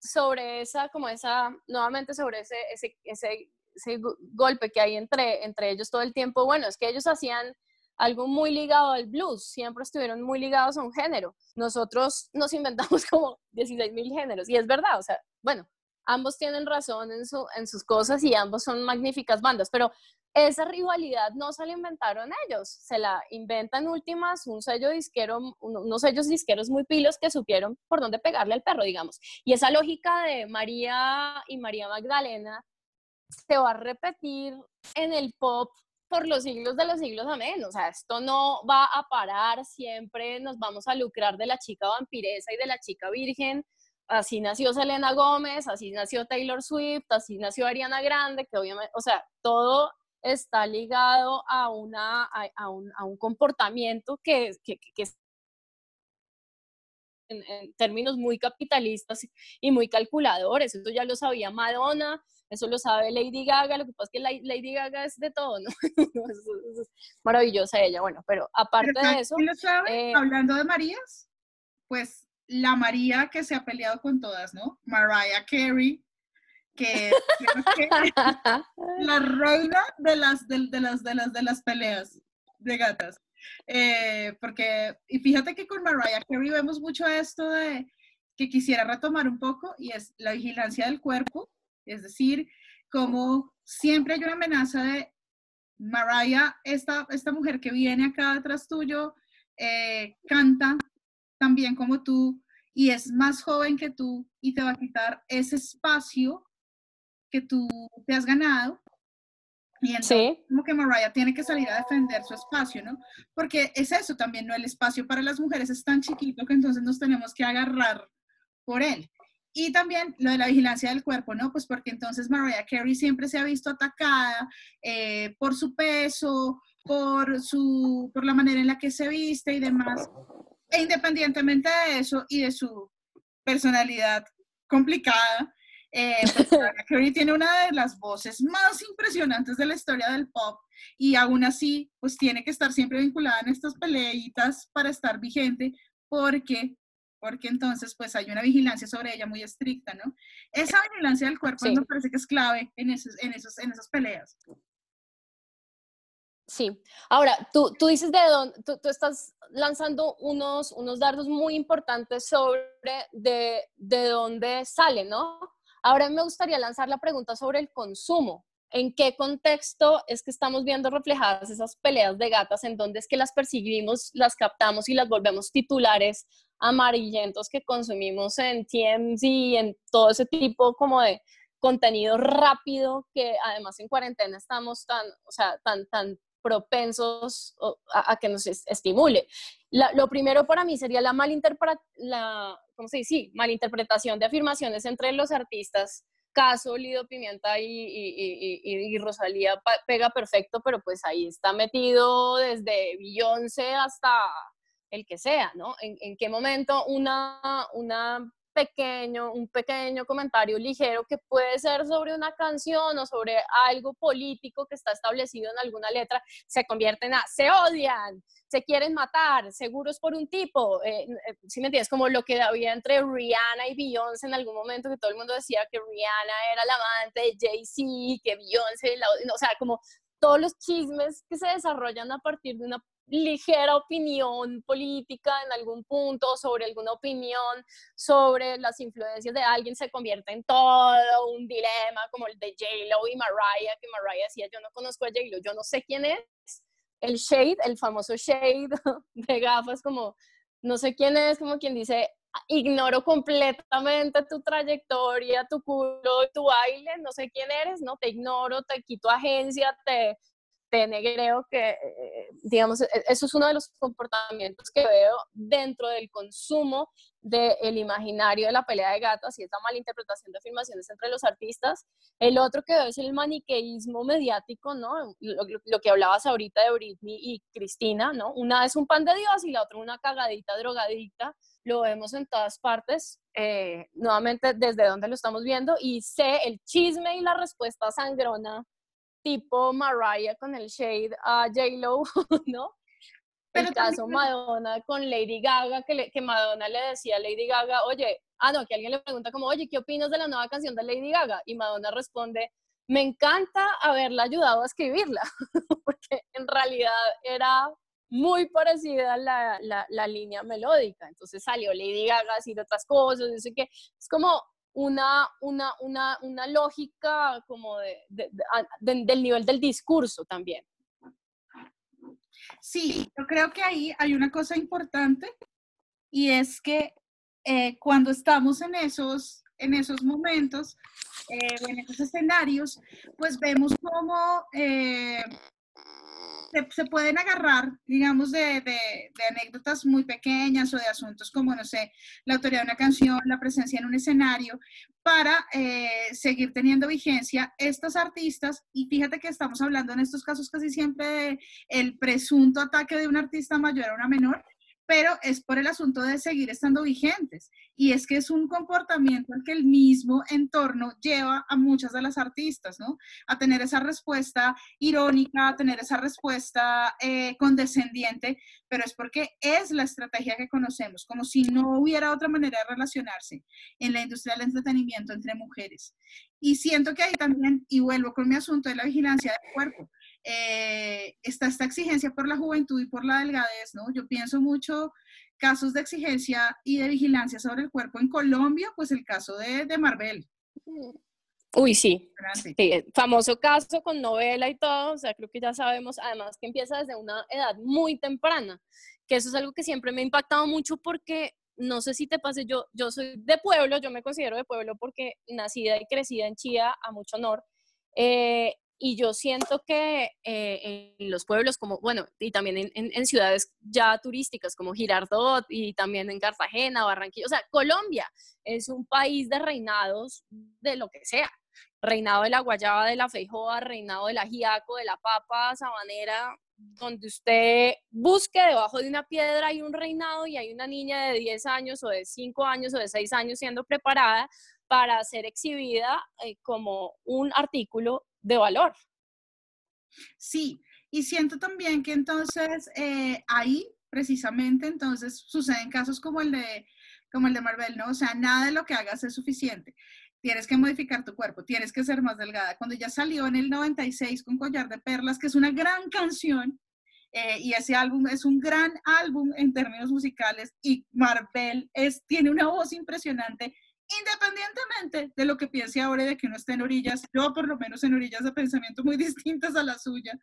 sobre esa, como esa, nuevamente sobre ese, ese, ese, ese golpe que hay entre, entre ellos todo el tiempo. Bueno, es que ellos hacían algo muy ligado al blues, siempre estuvieron muy ligados a un género. Nosotros nos inventamos como 16 mil géneros y es verdad, o sea, bueno, ambos tienen razón en, su, en sus cosas y ambos son magníficas bandas, pero esa rivalidad no se la inventaron ellos, se la inventan últimas un sello disquero, unos sellos disqueros muy pilos que supieron por dónde pegarle al perro, digamos. Y esa lógica de María y María Magdalena se va a repetir en el pop por los siglos de los siglos, amén. O sea, esto no va a parar, siempre nos vamos a lucrar de la chica vampiresa y de la chica virgen. Así nació Selena Gómez, así nació Taylor Swift, así nació Ariana Grande, que obviamente, o sea, todo está ligado a, una, a, un, a un, comportamiento que, que, que en, en, términos muy capitalistas y muy calculadores. Eso ya lo sabía Madonna, eso lo sabe Lady Gaga, lo que pasa es que Lady Gaga es de todo, ¿no? es, maravillosa ella, bueno, pero aparte de eso... lo sabe? Eh, Hablando de Marías, pues la María que se ha peleado con todas, ¿no? Mariah Carey, que, que la reina de las, de, las, de, las, de las peleas de gatas. Eh, porque, y fíjate que con Mariah Carey vemos mucho esto de que quisiera retomar un poco y es la vigilancia del cuerpo, es decir, como siempre hay una amenaza de Mariah, esta, esta mujer que viene acá detrás tuyo, eh, canta también como tú y es más joven que tú y te va a quitar ese espacio que tú te has ganado. Y entonces, como que Mariah tiene que salir a defender su espacio, ¿no? Porque es eso también, ¿no? El espacio para las mujeres es tan chiquito que entonces nos tenemos que agarrar por él. Y también lo de la vigilancia del cuerpo, ¿no? Pues porque entonces Mariah Carey siempre se ha visto atacada eh, por su peso, por, su, por la manera en la que se viste y demás. E independientemente de eso y de su personalidad complicada, eh, pues Mariah Carey tiene una de las voces más impresionantes de la historia del pop y aún así, pues tiene que estar siempre vinculada en estas peleitas para estar vigente porque porque entonces pues hay una vigilancia sobre ella muy estricta, ¿no? Esa vigilancia del cuerpo me parece que es clave en, esos, en, esos, en esas peleas. Sí. Ahora, tú, tú dices de dónde, tú, tú, estás lanzando unos, unos dardos muy importantes sobre de, de dónde sale, ¿no? Ahora me gustaría lanzar la pregunta sobre el consumo. ¿En qué contexto es que estamos viendo reflejadas esas peleas de gatas? ¿En dónde es que las percibimos, las captamos y las volvemos titulares amarillentos que consumimos en TMZ y en todo ese tipo como de contenido rápido que además en cuarentena estamos tan, o sea, tan, tan propensos a, que nos estimule. lo primero para mí sería la, la ¿cómo se dice? Sí, malinterpretación de afirmaciones entre los artistas. Caso Lido Pimienta y, y, y, y, Rosalía pega perfecto, pero pues ahí está metido desde Beyoncé hasta el que sea, ¿no? ¿En, qué momento una, una pequeño, un pequeño comentario ligero que puede ser sobre una canción o sobre algo político que está establecido en alguna letra, se convierte en a, se odian, se quieren matar, seguros por un tipo. Eh, eh, ¿Sí me entiendes? Como lo que había entre Rihanna y Beyoncé en algún momento, que todo el mundo decía que Rihanna era la amante de Jay-Z, que Beyoncé, la, o sea, como todos los chismes que se desarrollan a partir de una ligera opinión política en algún punto, sobre alguna opinión sobre las influencias de alguien, se convierte en todo un dilema como el de J-Lo y Mariah, que Mariah decía, yo no conozco a J-Lo, yo no sé quién es. El shade, el famoso shade de gafas, como no sé quién es, como quien dice, ignoro completamente tu trayectoria, tu culo, tu baile, no sé quién eres, no te ignoro, te quito agencia, te te negreo que, eh, digamos, e, eso es uno de los comportamientos que veo dentro del consumo del imaginario de la pelea de gatas y esta malinterpretación de afirmaciones entre los artistas. El otro que veo es el maniqueísmo mediático, ¿no? Lo, que hablabas ahorita de Britney y Cristina, ¿no? Una es un pan de Dios y la otra una cagadita drogadita. Lo vemos en todas partes, eh, nuevamente desde donde lo estamos viendo, y sé el chisme y la respuesta sangrona tipo Mariah con el shade a J-Lo, ¿no? el caso Madonna con Lady Gaga, que, que Madonna le decía a Lady Gaga, oye, ah, no, que alguien le pregunta como, oye, ¿qué opinas de la nueva canción de Lady Gaga? Y Madonna responde, me encanta haberla ayudado a escribirla, porque en realidad era muy parecida la, la, la, línea melódica. Entonces salió Lady Gaga a decir otras cosas, dice que es como una, una, una, una lógica como de, del nivel del discurso también. Sí, yo creo que ahí hay una cosa importante y es que eh, cuando estamos en esos, en esos momentos, eh, en estos escenarios, pues vemos cómo eh, se, pueden agarrar, digamos, de, de, anécdotas muy pequeñas o de asuntos como, no sé, la autoría de una canción, la presencia en un escenario, para eh, seguir teniendo vigencia estos artistas. Y fíjate que estamos hablando en estos casos casi siempre de el presunto ataque de un artista mayor a una menor, pero es por el asunto de seguir estando vigentes. Y es que es un comportamiento al que el mismo entorno lleva a muchas de las artistas, ¿no? A tener esa respuesta irónica, a tener esa respuesta eh, condescendiente, pero es porque es la estrategia que conocemos, como si no hubiera otra manera de relacionarse en la industria del entretenimiento entre mujeres. Y siento que ahí también, y vuelvo con mi asunto de la vigilancia del cuerpo, eh, está esta exigencia por la juventud y por la delgadez, ¿no? Yo pienso mucho casos de exigencia y de vigilancia sobre el cuerpo en Colombia, pues el caso de, de Marvel. Uy, sí. sí. Famoso caso con novela y todo, o sea, creo que ya sabemos, además que empieza desde una edad muy temprana, que eso es algo que siempre me ha impactado mucho porque no sé si te pase, yo, yo soy de pueblo, yo me considero de pueblo porque nacida y crecida en Chía, a mucho honor, eh, y yo siento que eh, en los pueblos como, bueno, y también en, ciudades ya turísticas como Girardot y también en Cartagena, Barranquilla, o sea, Colombia es un país de reinados de lo que sea. Reinado de la guayaba, de la feijoa, reinado de la ajiaco, de la papa sabanera, donde usted busque debajo de una piedra hay un reinado y hay una niña de 10 años o de 5 años o de 6 años siendo preparada para ser exhibida eh, como un artículo de valor. Sí, y siento también que entonces eh, ahí precisamente entonces suceden casos como el de como el de Marvel, ¿no? O sea, nada de lo que hagas es suficiente. Tienes que modificar tu cuerpo, tienes que ser más delgada. Cuando ya salió en el 96 con Collar de Perlas, que es una gran canción, eh, y ese álbum es un gran álbum en términos musicales, y Marvel es, tiene una voz impresionante independientemente de lo que piense ahora de que uno esté en orillas, yo por lo menos en orillas de pensamiento muy distintas a la suya.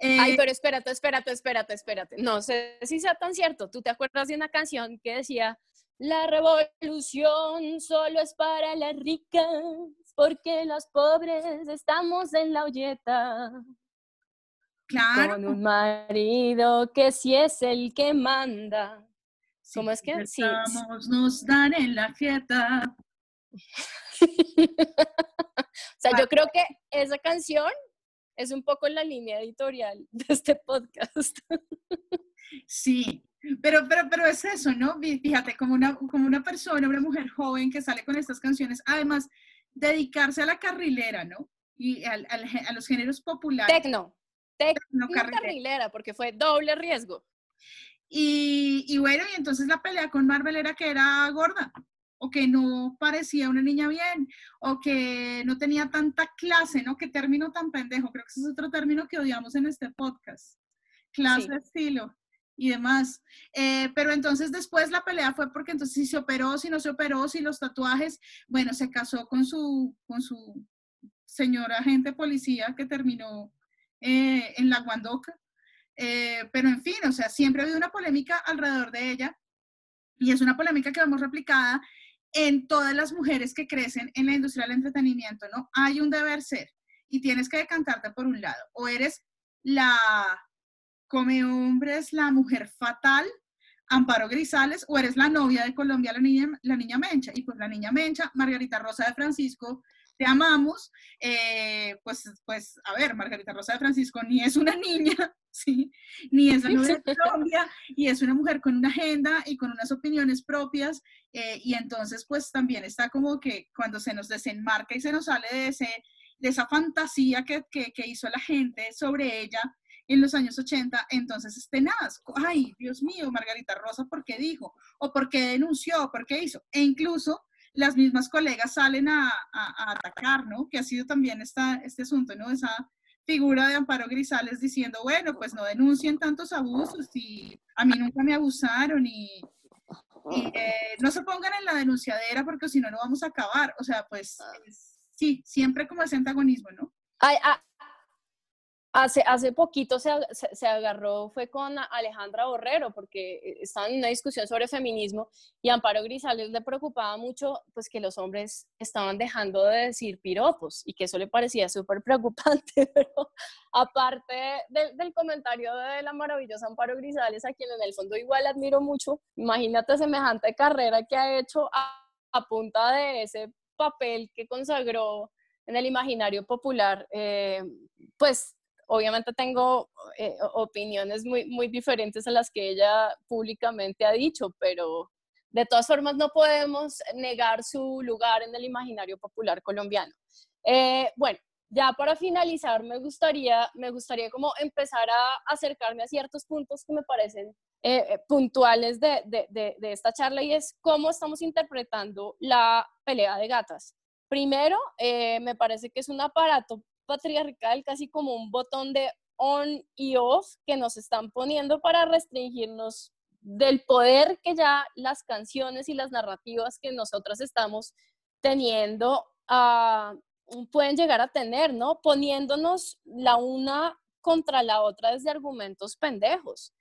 Ay, eh, pero espérate, espérate, espérate, espérate. No sé si sea tan cierto. ¿Tú te acuerdas de una canción que decía, la revolución solo es para las ricas, porque los pobres estamos en la olleta? Claro. Con un marido que si es el que manda ¿Cómo es que? Sí. nos dan en la jeta. o sea, yo creo que esa canción es un poco la línea editorial de este podcast. sí, pero, pero, pero es eso, ¿no? Fíjate, como una, como una persona, una mujer joven que sale con estas canciones, además, dedicarse a la carrilera, ¿no? Y a los géneros populares. Tecno. Tecno, carrilera, porque fue doble riesgo. Y, bueno, y entonces la pelea con Marvel era que era gorda, o que no parecía una niña bien, o que no tenía tanta clase, ¿no? Qué término tan pendejo, creo que ese es otro término que odiamos en este podcast. Clase, estilo y demás. Eh, pero entonces después la pelea fue porque entonces si se operó, si no se operó, si los tatuajes, bueno, se casó con su, con su señora agente policía que terminó eh, en la Guandoca. Eh, pero en fin, o sea, siempre ha habido una polémica alrededor de ella y es una polémica que vemos replicada en todas las mujeres que crecen en la industria del entretenimiento, ¿no? Hay un deber ser y tienes que decantarte por un lado. O eres la come hombres, la mujer fatal, Amparo Grisales, o eres la novia de Colombia, la niña, la niña Mencha. Y pues la niña Mencha, Margarita Rosa de Francisco, te amamos. Eh, pues, pues, a ver, Margarita Rosa de Francisco ni es una niña, ¿sí? Ni es la novia de Colombia, y es una mujer con una agenda y con unas opiniones propias, eh, y entonces pues también está como que cuando se nos desenmarca y se nos sale de, ese, de esa fantasía que, que, que hizo la gente sobre ella, en los años 80, entonces es tenaz. Ay, Dios mío, Margarita Rosa, ¿por qué dijo? ¿O por qué denunció? ¿Por qué hizo? E incluso las mismas colegas salen a, a, atacar, ¿no? Que ha sido también esta, este asunto, ¿no? Esa figura de Amparo Grisales diciendo, bueno, pues no denuncien tantos abusos y a mí nunca me abusaron y, eh, no se pongan en la denunciadera porque si no, no vamos a acabar. O sea, pues sí, siempre como ese antagonismo, ¿no? Ah, Hace, hace poquito se, se, agarró, fue con Alejandra Borrero, porque eh, estaban en una discusión sobre feminismo y Amparo Grisales le preocupaba mucho pues que los hombres estaban dejando de decir piropos y que eso le parecía súper preocupante, pero aparte del comentario de la maravillosa Amparo Grisales, a quien en el fondo igual admiro mucho, imagínate semejante carrera que ha hecho a, a punta de ese papel que consagró en el imaginario popular, eh, pues obviamente tengo eh, opiniones muy, muy diferentes a las que ella públicamente ha dicho, pero de todas formas no podemos negar su lugar en el imaginario popular colombiano. Eh, bueno, ya para finalizar, me gustaría, me gustaría como empezar a acercarme a ciertos puntos que me parecen eh, puntuales de, de, de, esta charla y es cómo estamos interpretando la pelea de gatas. Primero, me parece que es un aparato patriarcal, casi como un botón de on y off que nos están poniendo para restringirnos del poder que ya las canciones y las narrativas que nosotras estamos teniendo uh, pueden llegar a tener, ¿no? Poniéndonos la una contra la otra desde argumentos pendejos.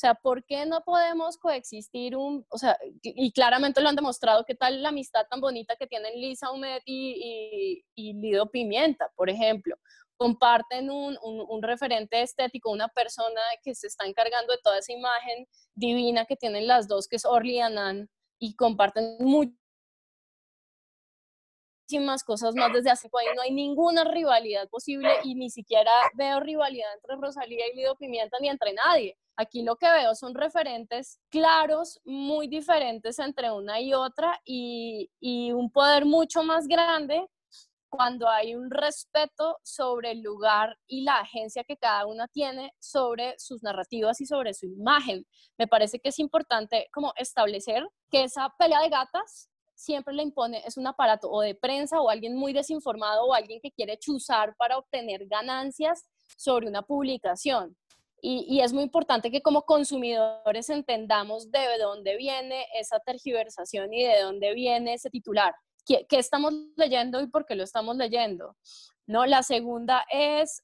O sea, ¿por qué no podemos coexistir un, o sea, y claramente lo han demostrado, qué tal la amistad tan bonita que tienen Lisa Humet y, Lido Pimienta, por ejemplo? Comparten un, un, referente estético, una persona que se está encargando de toda esa imagen divina que tienen las dos, que es Orly Annan, y comparten muchísimas cosas más desde hace ahí no hay ninguna rivalidad posible y ni siquiera veo rivalidad entre Rosalía y Lido Pimienta ni entre nadie. Aquí lo que veo son referentes claros, muy diferentes entre una y otra y, un poder mucho más grande cuando hay un respeto sobre el lugar y la agencia que cada una tiene sobre sus narrativas y sobre su imagen. Me parece que es importante como establecer que esa pelea de gatas siempre le impone, es un aparato o de prensa o alguien muy desinformado o alguien que quiere chuzar para obtener ganancias sobre una publicación. Y, es muy importante que como consumidores entendamos de dónde viene esa tergiversación y de dónde viene ese titular. ¿Qué, qué estamos leyendo y por qué lo estamos leyendo? ¿No? La segunda es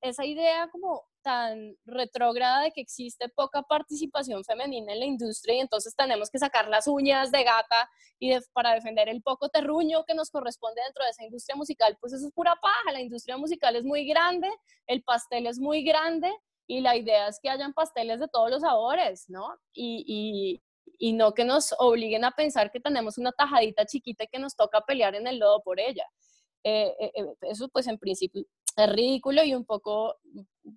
esa idea como tan retrógrada de que existe poca participación femenina en la industria y entonces tenemos que sacar las uñas de gata y para defender el poco terruño que nos corresponde dentro de esa industria musical, pues eso es pura paja, la industria musical es muy grande, el pastel es muy grande y la idea es que hayan pasteles de todos los sabores, ¿no? Y, y, y no que nos obliguen a pensar que tenemos una tajadita chiquita que nos toca pelear en el lodo por ella. Eh, eh, eh, eso pues en principio es ridículo y un poco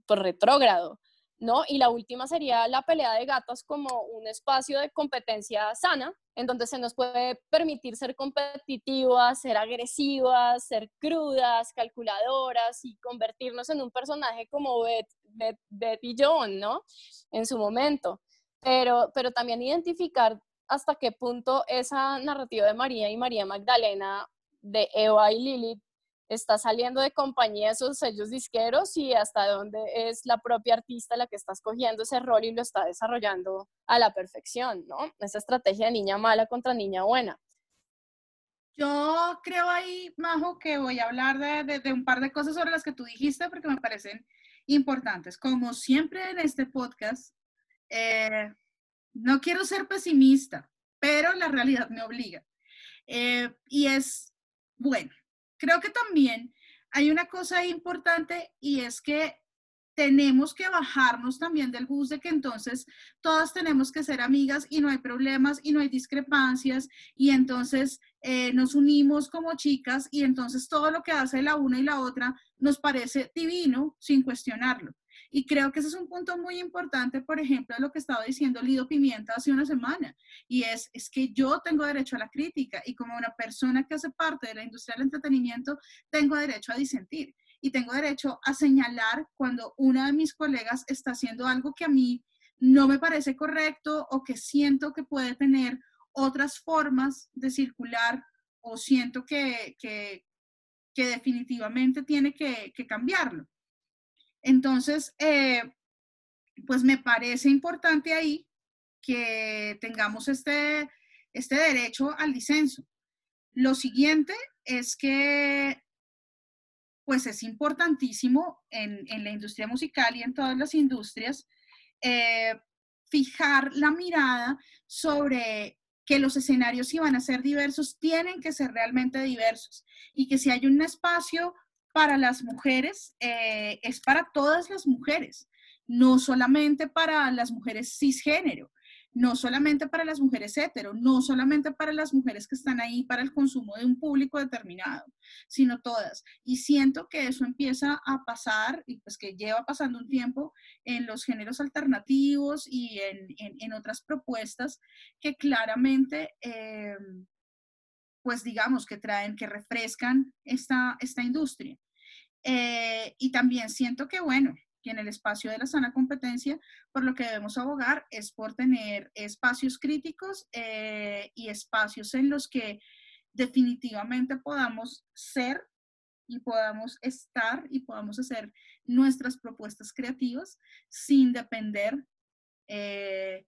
pues, retrógrado, ¿no? Y la última sería la pelea de gatos como un espacio de competencia sana, en donde se nos puede permitir ser competitivas, ser agresivas, ser crudas, calculadoras y convertirnos en un personaje como Betty John, ¿no? En su momento. Pero, pero también identificar hasta qué punto esa narrativa de María y María Magdalena, de Eva y Lilith, está saliendo de compañía esos sellos disqueros y hasta dónde es la propia artista la que está escogiendo ese rol y lo está desarrollando a la perfección, ¿no? Esa estrategia de niña mala contra niña buena. Yo creo ahí, Majo, que voy a hablar de, un par de cosas sobre las que tú dijiste porque me parecen importantes. Como siempre en este podcast, eh, no quiero ser pesimista, pero la realidad me obliga. Eh, y es, bueno, creo que también hay una cosa importante y es que tenemos que bajarnos también del bus de que entonces todas tenemos que ser amigas y no hay problemas y no hay discrepancias y entonces eh, nos unimos como chicas y entonces todo lo que hace la una y la otra nos parece divino sin cuestionarlo. Y creo que ese es un punto muy importante, por ejemplo, de lo que estaba diciendo Lido Pimienta hace una semana, y es, es que yo tengo derecho a la crítica y como una persona que hace parte de la industria del entretenimiento, tengo derecho a disentir y tengo derecho a señalar cuando una de mis colegas está haciendo algo que a mí no me parece correcto o que siento que puede tener otras formas de circular o siento que, que, definitivamente tiene que, que cambiarlo. Entonces, eh, pues me parece importante ahí que tengamos este, este derecho al disenso. Lo siguiente es que pues es importantísimo en, la industria musical y en todas las industrias eh, fijar la mirada sobre que los escenarios si van a ser diversos, tienen que ser realmente diversos y que si hay un espacio para las mujeres, eh, es para todas las mujeres, no solamente para las mujeres cisgénero no solamente para las mujeres hetero, no solamente para las mujeres que están ahí para el consumo de un público determinado, sino todas. Y siento que eso empieza a pasar, y pues que lleva pasando un tiempo en los géneros alternativos y en, otras propuestas que claramente, eh, pues digamos, que traen, que refrescan esta, esta industria. Eh, y también siento que, bueno, en el espacio de la sana competencia, por lo que debemos abogar es por tener espacios críticos eh, y espacios en los que definitivamente podamos ser y podamos estar y podamos hacer nuestras propuestas creativas sin depender eh,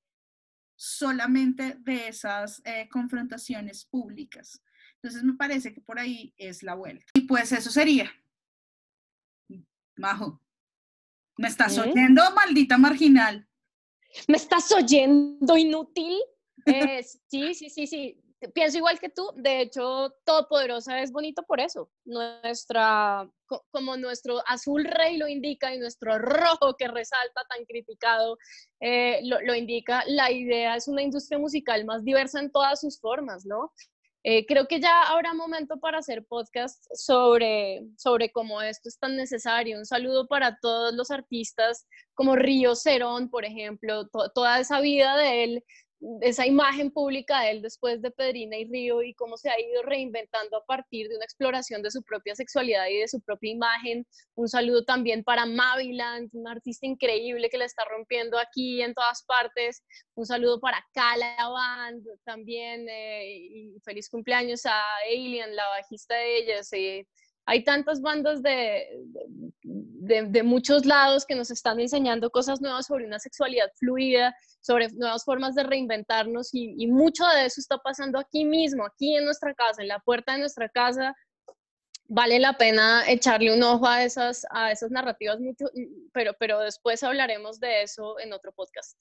solamente de esas eh, confrontaciones públicas. Entonces me parece que por ahí es la vuelta. Y pues eso sería. Majo. ¿Me estás ¿Eh? oyendo, maldita marginal? ¿Me estás oyendo, inútil? Eh, sí, sí, sí, sí. Pienso igual que tú. De hecho, Todopoderosa es bonito por eso. Nuestra, como nuestro azul rey lo indica y nuestro rojo que resalta tan criticado eh, lo, lo indica, la idea es una industria musical más diversa en todas sus formas, ¿no? Eh, creo que ya habrá momento para hacer podcast sobre, sobre cómo esto es tan necesario. Un saludo para todos los artistas como Río Cerón, por ejemplo, toda esa vida de él esa imagen pública de él después de Pedrina y Río y cómo se ha ido reinventando a partir de una exploración de su propia sexualidad y de su propia imagen. Un saludo también para Maviland, un artista increíble que la está rompiendo aquí en todas partes. Un saludo para Calaband también eh, y feliz cumpleaños a Alien, la bajista de ellas. Hay tantas bandas de, de, muchos lados que nos están enseñando cosas nuevas sobre una sexualidad fluida, sobre nuevas formas de reinventarnos y, mucho de eso está pasando aquí mismo, aquí en nuestra casa, en la puerta de nuestra casa. Vale la pena echarle un ojo a esas, a esas narrativas, pero, pero después hablaremos de eso en otro podcast.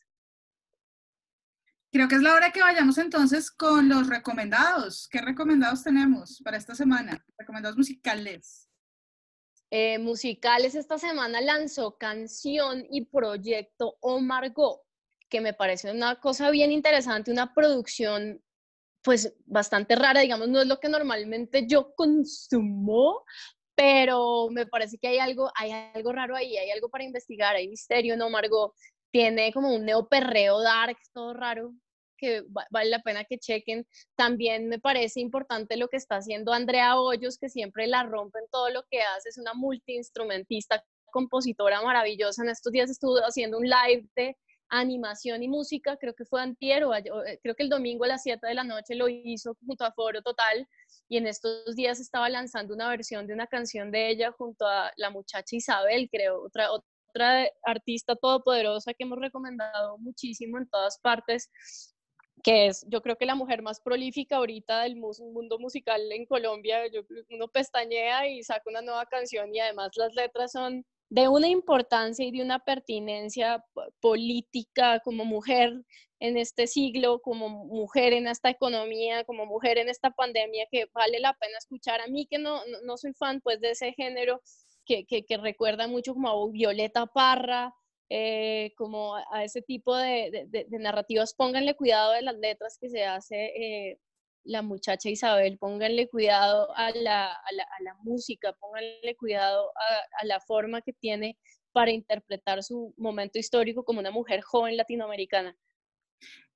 Creo que es la hora que vayamos entonces con los recomendados. ¿Qué recomendados tenemos para esta semana? Recomendados musicales. Eh, musicales esta semana lanzó canción y proyecto Omar Go, que me parece una cosa bien interesante, una producción pues bastante rara, digamos, no es lo que normalmente yo consumo, pero me parece que hay algo, hay algo raro ahí, hay algo para investigar, hay misterio, ¿no, Margot? Tiene como un neoperreo dark, todo raro, que vale la pena que chequen. También me parece importante lo que está haciendo Andrea Hoyos, que siempre la rompe en todo lo que hace, es una multiinstrumentista, compositora maravillosa. En estos días estuvo haciendo un live de animación y música, creo que fue antier o eh, creo que el domingo a las 7 de la noche lo hizo junto a Foro Total y en estos días estaba lanzando una versión de una canción de ella junto a la muchacha Isabel, creo, otra, otra artista todopoderosa que hemos recomendado muchísimo en todas partes, que es yo creo que la mujer más prolífica ahorita del mundo musical en Colombia. Yo, uno pestañea y saca una nueva canción y además las letras son de una importancia y de una pertinencia política como mujer en este siglo, como mujer en esta economía, como mujer en esta pandemia, que vale la pena escuchar. A mí que no, no, soy fan pues de ese género, que, recuerda mucho como a Violeta Parra, eh, como a, ese tipo de, narrativas, pónganle cuidado de las letras que se hace eh, la muchacha Isabel, pónganle cuidado a la, música, pónganle cuidado a, la forma que tiene para interpretar su momento histórico como una mujer joven latinoamericana.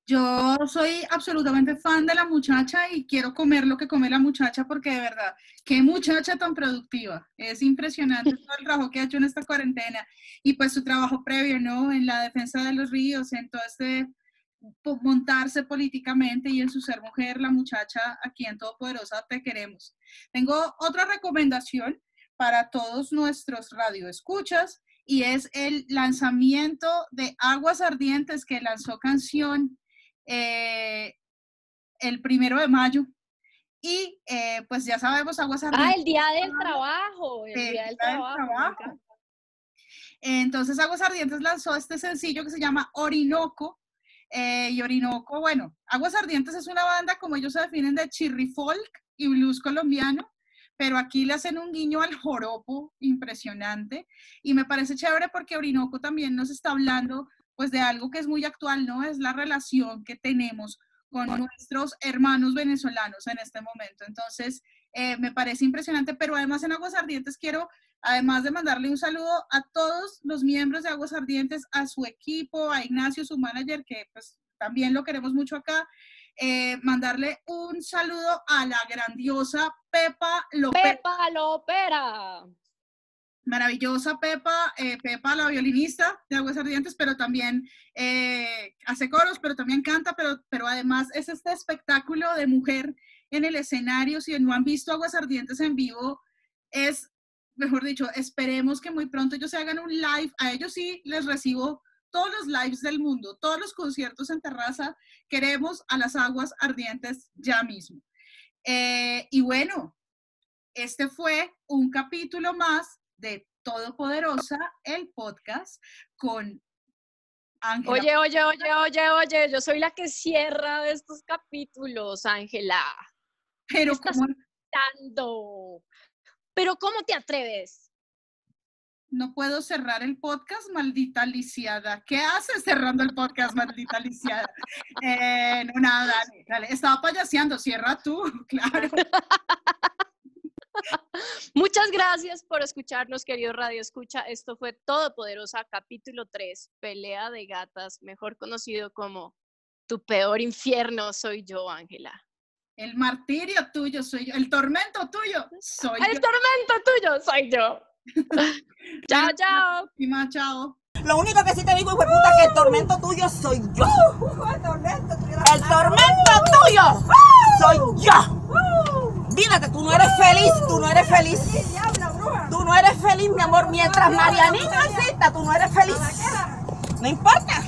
Yo soy absolutamente fan de la muchacha y quiero comer lo que come la muchacha porque de verdad, qué muchacha tan productiva. Es impresionante todo el trabajo que ha hecho en esta cuarentena y pues su trabajo previo, ¿no? En la defensa de los ríos, en todo este montarse políticamente y en su ser mujer, la muchacha aquí en Todopoderosa te queremos. Tengo otra recomendación para todos nuestros radioescuchas y es el lanzamiento de Aguas Ardientes que lanzó canción eh, el primero de mayo. Y eh, pues ya sabemos, Aguas Ardientes. Ah, el día del trabajo, el, día del trabajo. Entonces Aguas Ardientes lanzó este sencillo que se llama Orinoco. Eh, y Orinoco, bueno, Aguas Ardientes es una banda como ellos se definen de chirri folk y blues colombiano pero aquí le hacen un guiño al joropo impresionante y me parece chévere porque Orinoco también nos está hablando pues de algo que es muy actual, ¿no? Es la relación que tenemos con nuestros hermanos venezolanos en este momento. Entonces, eh, me parece impresionante, pero además en Aguas Ardientes quiero, además de mandarle un saludo a todos los miembros de Aguas Ardientes, a su equipo, a Ignacio, su manager, que pues también lo queremos mucho acá, eh, mandarle un saludo a la grandiosa Pepa Lopera. Pepa Lopera. Maravillosa Pepa, eh, Pepa la violinista de Aguas Ardientes, pero también eh, hace coros, pero también canta, pero, pero además es este espectáculo de mujer en el escenario. Si no han visto Aguas Ardientes en vivo, es, mejor dicho, esperemos que muy pronto ellos se hagan un live. A ellos sí les recibo todos los lives del mundo, todos los conciertos en terraza, queremos a las aguas ardientes ya mismo. Eh, y bueno, este fue un capítulo más de Todopoderosa, el podcast con Ángela. Oye, oye, oye, oye, oye, yo soy la que cierra de estos capítulos, Ángela. Pero ¿cómo? Pero ¿cómo te atreves? no puedo cerrar el podcast, maldita lisiada. ¿Qué haces cerrando el podcast, maldita lisiada? Eh, no, nada, dale, Estaba payaseando, cierra tú, claro. Muchas gracias por escucharnos, querido Radio Escucha. Esto fue Todopoderosa, capítulo 3, Pelea de Gatas, mejor conocido como Tu peor infierno soy yo, Ángela. El martirio tuyo soy yo, el tormento tuyo soy yo. El tormento tuyo soy yo. chao, chao. chao. Lo único que sí te digo, hijo puta, que el tormento tuyo soy yo. el tormento, el tormento tuyo soy yo. Dígate, tú no eres feliz, tú no eres feliz. Tú no eres feliz, mi amor, mientras Marianita exista, tú no eres feliz. No importa.